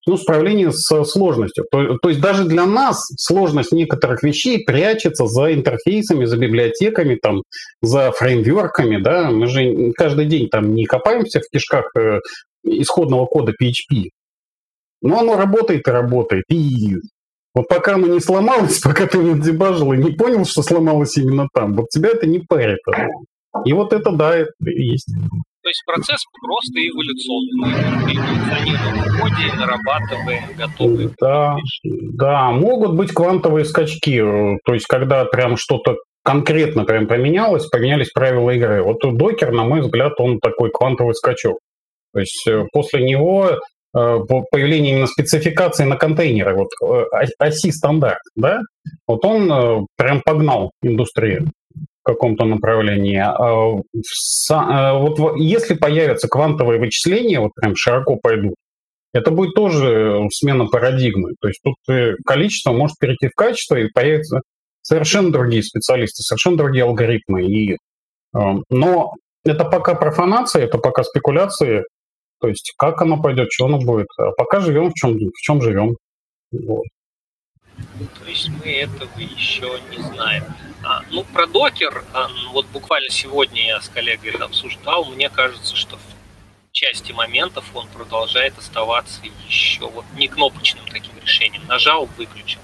ну, справление с сложностью. То, то есть даже для нас сложность некоторых вещей прячется за интерфейсами, за библиотеками, там, за фреймворками. Да? Мы же каждый день там не копаемся в кишках э, исходного кода PHP. Но оно работает и работает. И вот пока оно не сломалось, пока ты его дебажил и не понял, что сломалось именно там, вот тебя это не парит. И вот это, да, это есть. То есть процесс просто эволюционный. Эволюционируем в ходе, нарабатываем готовые. Да, да, могут быть квантовые скачки. То есть когда прям что-то конкретно прям поменялось, поменялись правила игры. Вот докер, на мой взгляд, он такой квантовый скачок. То есть э, после него появление именно спецификации на контейнеры, вот э, оси стандарт, да, вот он прям погнал индустрию каком-то направлении. А, а, вот если появятся квантовые вычисления, вот прям широко пойдут, это будет тоже смена парадигмы. То есть тут э, количество может перейти в качество, и появятся совершенно другие специалисты, совершенно другие алгоритмы. И, а, но это пока профанация, это пока спекуляции. То есть как оно пойдет, что оно будет. А пока живем в чем, в чем живем. Вот. То есть мы этого еще не знаем. А, ну, про докер, а, ну, вот буквально сегодня я с коллегой это обсуждал, мне кажется, что части моментов он продолжает оставаться еще вот не кнопочным таким решением. Нажал, выключил.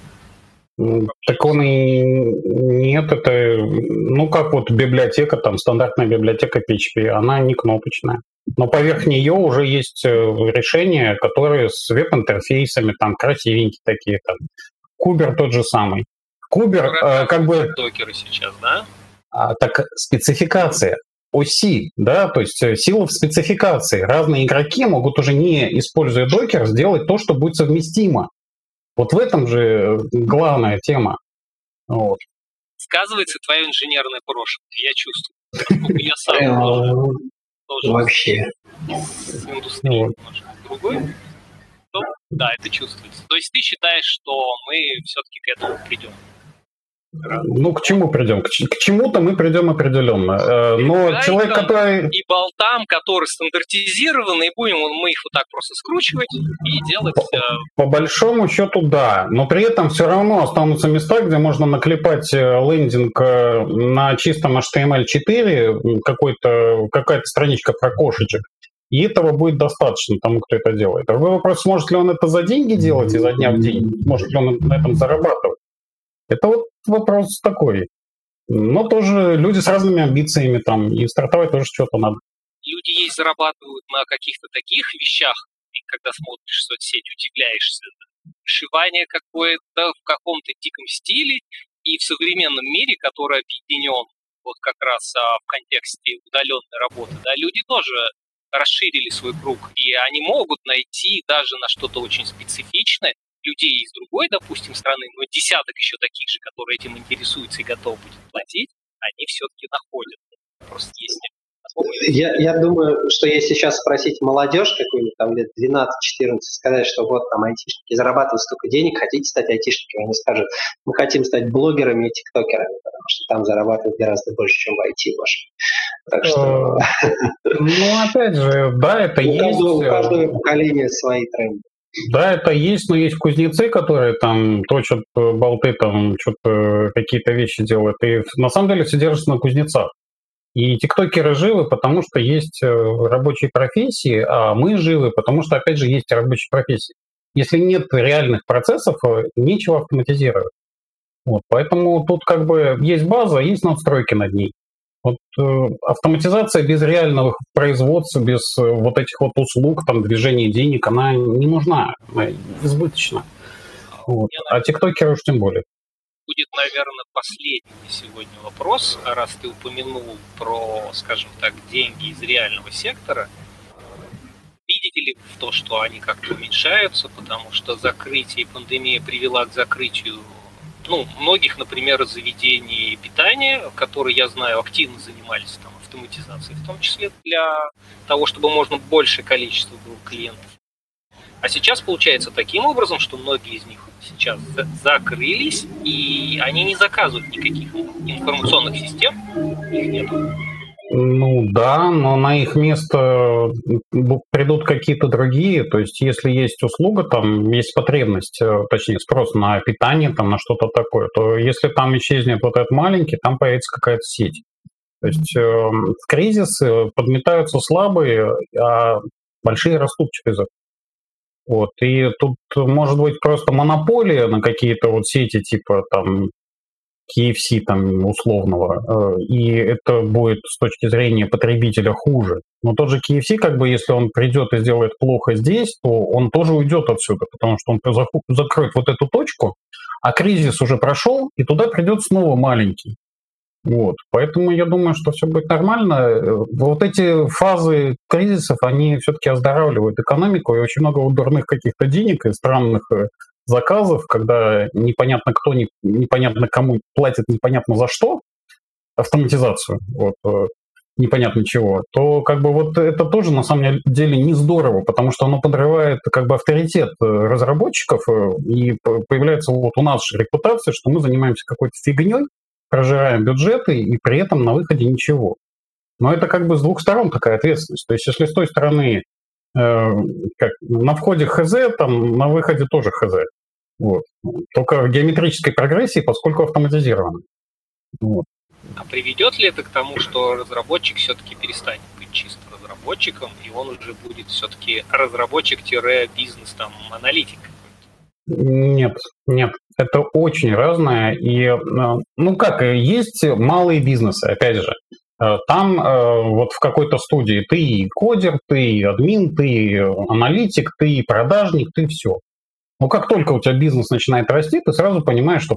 Так он и нет, это, ну как вот библиотека, там стандартная библиотека PHP, она не кнопочная. Но поверх нее уже есть э, решения, которые с веб-интерфейсами, там красивенькие такие, там. Кубер тот же самый. Кубер э, как бы... Докеры сейчас, да? А, так спецификация. OC, да, то есть э, сила в спецификации. Разные игроки могут уже не используя докер сделать то, что будет совместимо. Вот в этом же э, главная тема. Вот. Сказывается твое инженерное прошлое, я чувствую. Я сам вообще индустрии другой, то да, это чувствуется. То есть ты считаешь, что мы все-таки к этому придем? Ну, к чему придем? К, к чему-то мы придем определенно. Э, но и человек, который... И болтам, которые стандартизированы, и будем мы их вот так просто скручивать и делать... По, э, по большому счету, да. Но при этом все равно останутся места, где можно наклепать э, лендинг на чистом HTML4, какой-то, какая-то страничка про кошечек, и этого будет достаточно тому, кто это делает. Другой вопрос, сможет ли он это за деньги делать изо дня в день? Может ли он на этом зарабатывать? Это вот вопрос такой. Но тоже люди с разными амбициями там, и стартовать тоже что-то надо. Люди есть зарабатывают на каких-то таких вещах, и когда смотришь соцсеть, удивляешься. Вышивание какое-то в каком-то диком стиле, и в современном мире, который объединен вот как раз а, в контексте удаленной работы, да, люди тоже расширили свой круг, и они могут найти даже на что-то очень специфичное людей из другой, допустим, страны, но десяток еще таких же, которые этим интересуются и готовы будут платить, они все-таки находят. Просто есть я, я думаю, что если сейчас спросить молодежь какую-нибудь, там лет 12-14, сказать, что вот там айтишники зарабатывают столько денег, хотите стать айтишниками, они скажут, мы хотим стать блогерами и тиктокерами, потому что там зарабатывают гораздо больше, чем в IT вашем. Так что... Ну, опять же, да, это есть... У каждого поколения свои тренды. Да, это есть, но есть кузнецы, которые там точат э, болты, там что-то какие-то вещи делают. И на самом деле все держится на кузнецах. И тиктокеры живы, потому что есть э, рабочие профессии, а мы живы, потому что, опять же, есть рабочие профессии. Если нет реальных процессов, э, нечего автоматизировать. Вот, поэтому тут как бы есть база, есть надстройки над ней. Вот э, автоматизация без реального производства, без э, вот этих вот услуг, там, движения денег, она не нужна, она избыточна. Вот. А тиктокеры уж тем более. Будет, наверное, последний сегодня вопрос, раз ты упомянул про, скажем так, деньги из реального сектора. Видите ли в то, что они как-то уменьшаются, потому что закрытие и пандемия привела к закрытию ну, многих, например, заведений питания, которые, я знаю, активно занимались там, автоматизацией, в том числе для того, чтобы можно большее количество было клиентов. А сейчас получается таким образом, что многие из них сейчас закрылись, и они не заказывают никаких информационных систем, их нет. Ну да, но на их место придут какие-то другие. То есть, если есть услуга, там есть потребность, э, точнее, спрос на питание, там на что-то такое, то если там исчезнет вот этот маленький, там появится какая-то сеть. То есть э, в кризисы подметаются слабые, а большие растут через это. Вот. И тут может быть просто монополия на какие-то вот сети типа там KFC там условного, э, и это будет с точки зрения потребителя хуже. Но тот же KFC, как бы, если он придет и сделает плохо здесь, то он тоже уйдет отсюда, потому что он закроет вот эту точку, а кризис уже прошел, и туда придет снова маленький. Вот. Поэтому я думаю, что все будет нормально. Вот эти фазы кризисов, они все-таки оздоравливают экономику, и очень много дурных каких-то денег и странных э, заказов, когда непонятно кто, не, непонятно кому платит непонятно за что, автоматизацию, вот, э, непонятно чего, то как бы вот это тоже на самом деле не здорово, потому что оно подрывает как бы авторитет э, разработчиков, э, и появляется вот у нас репутация, что мы занимаемся какой-то фигней, прожираем бюджеты, и при этом на выходе ничего. Но это как бы с двух сторон такая ответственность. То есть если с той стороны как, на входе хз, там на выходе тоже хз. Вот. Только в геометрической прогрессии, поскольку автоматизировано. Вот. А приведет ли это к тому, что разработчик все-таки перестанет быть чисто разработчиком? разработчиком, и он уже будет все-таки разработчик-бизнес, там, аналитик. Нет, нет, это очень разное. И, э, ну как, есть малые бизнесы, опять же. Э, там э, вот в какой-то студии ты и кодер, ты и админ, ты и аналитик, ты и продажник, ты все. Но как только у тебя бизнес начинает расти, ты сразу понимаешь, что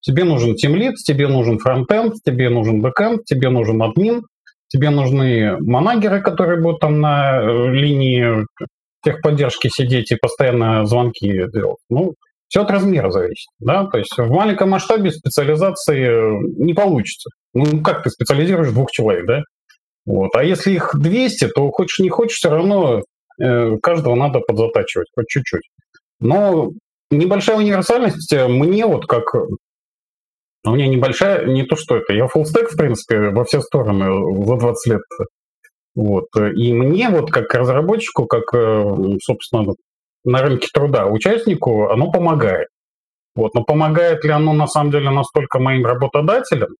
тебе нужен тимлид, тебе нужен фронтенд, тебе нужен бэкенд, тебе нужен админ, тебе нужны манагеры, которые будут там на линии техподдержки сидеть и постоянно звонки делать. Ну, все от размера зависит, да, то есть в маленьком масштабе специализации не получится. Ну, как ты специализируешь двух человек, да? Вот. А если их 200, то хочешь не хочешь, все равно э, каждого надо подзатачивать, хоть чуть-чуть. Но небольшая универсальность э, мне вот как... У меня небольшая, не то что это, я full stack, в принципе, во все стороны за 20 лет вот. И мне вот как разработчику, как, э, собственно, на рынке труда участнику, оно помогает. Вот. Но помогает ли оно на самом деле настолько моим работодателям?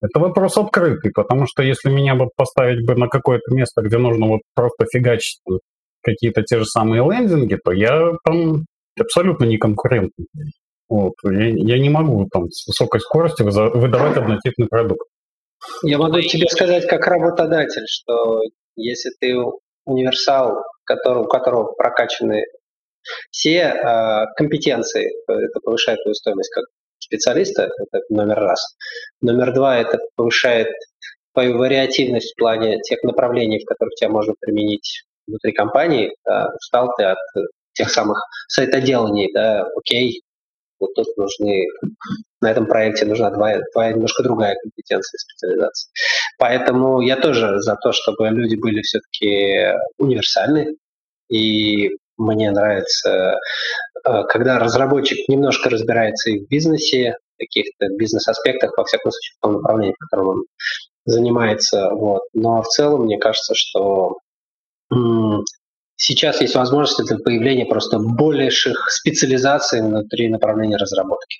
Это вопрос открытый, потому что если меня вот поставить бы на какое-то место, где нужно вот просто фигачить какие-то те же самые лендинги, то я там абсолютно не конкурентный. Вот. Я, я не могу там с высокой скоростью выдавать однотипный продукт. Я могу тебе сказать как работодатель, что если ты универсал, который, у которого прокачаны все э, компетенции, это повышает твою стоимость как специалиста, это номер раз. Номер два, это повышает твою вариативность в плане тех направлений, в которых тебя можно применить внутри компании. Да, устал ты от тех самых сайтоделаний, да, окей, вот тут нужны, на этом проекте нужна твоя, твоя немножко другая компетенция специализации. Поэтому я тоже за то, чтобы люди были все-таки универсальны, и мне нравится, э, когда разработчик немножко разбирается и в бизнесе, в каких-то бизнес-аспектах, во всяком случае, в том направлении, в котором он занимается. Вот. Но в целом, мне кажется, что сейчас есть возможность для появления просто больших специализаций внутри направления разработки.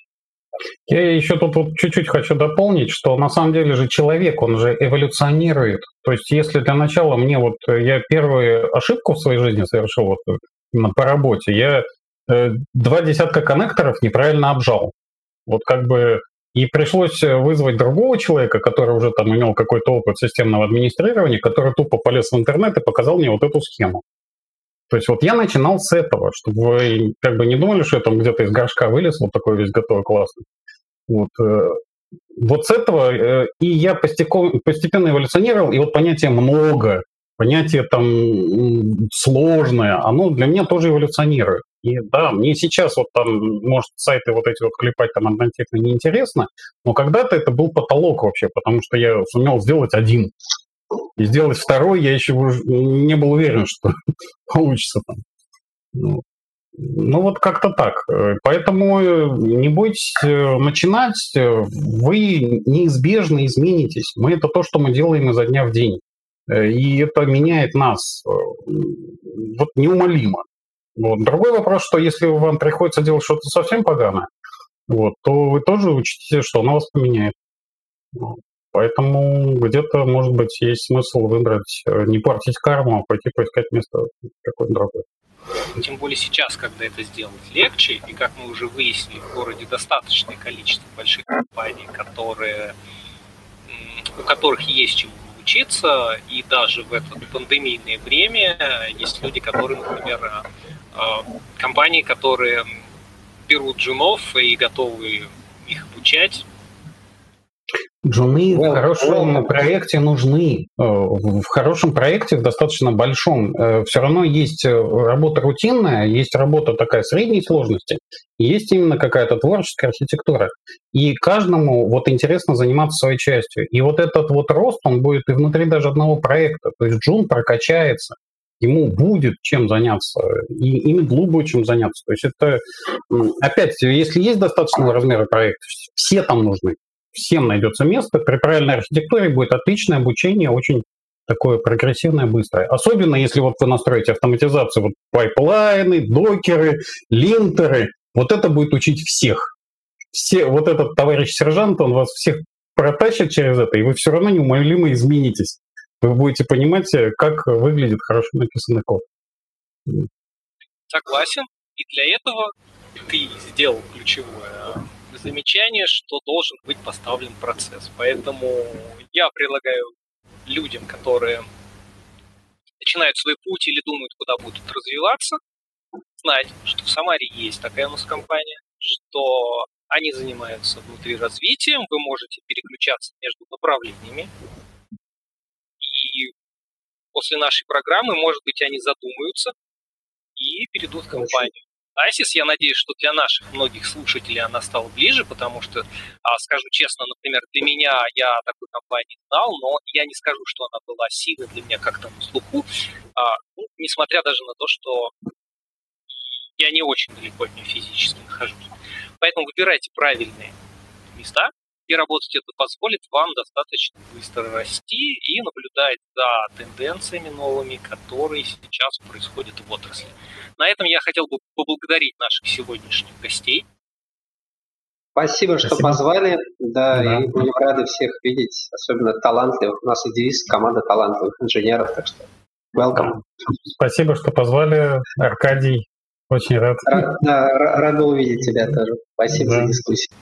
Я еще тут вот чуть-чуть хочу дополнить, что на самом деле же человек, он же эволюционирует. То есть если для начала мне вот, я первую ошибку в своей жизни совершил вот по работе, я э, два десятка коннекторов неправильно обжал. Вот как бы и пришлось вызвать другого человека, который уже там имел какой-то опыт системного администрирования, который тупо полез в интернет и показал мне вот эту схему. То есть вот я начинал с этого, чтобы вы как бы не думали, что я там где-то из горшка вылез, вот такой весь готовый, классный. Вот, э, вот с этого э, и я постепенно эволюционировал, и вот понятие «много», понятие там сложное, оно для меня тоже эволюционирует. И да, мне сейчас вот там, может, сайты вот эти вот клепать там однотипно неинтересно, но когда-то это был потолок вообще, потому что я сумел сделать один. И сделать второй я еще не был уверен, что получится там. Ну, ну вот как-то так. Поэтому э, не бойтесь э, начинать, вы неизбежно изменитесь. Мы это то, что мы делаем изо дня в день. Э, и это меняет нас вот неумолимо. Вот. Другой вопрос, что если вам приходится делать что-то совсем поганое, вот, то вы тоже учтите, что оно вас поменяет. Поэтому где-то, может быть, есть смысл выбрать, э, не портить карму, а пойти поискать место какое-то другое. Тем более сейчас, когда это сделать легче, и как мы уже выяснили, в городе достаточное количество больших компаний, которые, у которых есть чему учиться, и даже в это пандемийное время есть люди, которые, например, э, компании, которые берут джунов и готовы их обучать, Джуны well, в хорошем well. проекте нужны. Э, в хорошем проекте, в достаточно большом, э, все равно есть э, работа рутинная, есть работа такая средней сложности, есть именно какая-то творческая архитектура. И каждому вот интересно заниматься своей частью. И вот этот вот рост, он будет и внутри даже одного проекта. То есть Джун прокачается, ему будет чем заняться, и им будет чем заняться. То есть это, опять, если есть достаточного размера проект, все там нужны всем найдется место. При правильной архитектуре будет отличное обучение, очень такое прогрессивное, быстрое. Особенно если вот вы настроите автоматизацию, вот пайплайны, докеры, линтеры, вот это будет учить всех. Все, вот этот товарищ сержант, он вас всех протащит через это, и вы все равно неумолимо изменитесь. вы будете понимать, как выглядит хорошо написанный код. Согласен. И для этого ты сделал ключевое замечание, что должен быть поставлен процесс. Поэтому я предлагаю людям, которые начинают свой путь или думают, куда будут развиваться, знать, что в Самаре есть такая у нас компания, что они занимаются внутри развитием, вы можете переключаться между направлениями. И после нашей программы, может быть, они задумаются и перейдут в компанию. Айсис, я надеюсь, что для наших многих слушателей она стала ближе, потому что, а, скажу честно, например, для меня я такой компании знал, но я не скажу, что она была сильной для меня как-то на слуху, а, ну, несмотря даже на то, что я не очень далеко от нее физически нахожусь. Поэтому выбирайте правильные места, и работать это позволит вам достаточно быстро расти и наблюдать за тенденциями новыми, которые сейчас происходят в отрасли. На этом я хотел бы поблагодарить наших сегодняшних гостей. Спасибо, что Спасибо. позвали. Да, да, и будем рады всех видеть, особенно талантливых. У нас и девиз команда талантливых инженеров, так что welcome. Спасибо, что позвали, Аркадий. Очень рад. Рад, да, рад увидеть тебя тоже. Спасибо да. за дискуссию.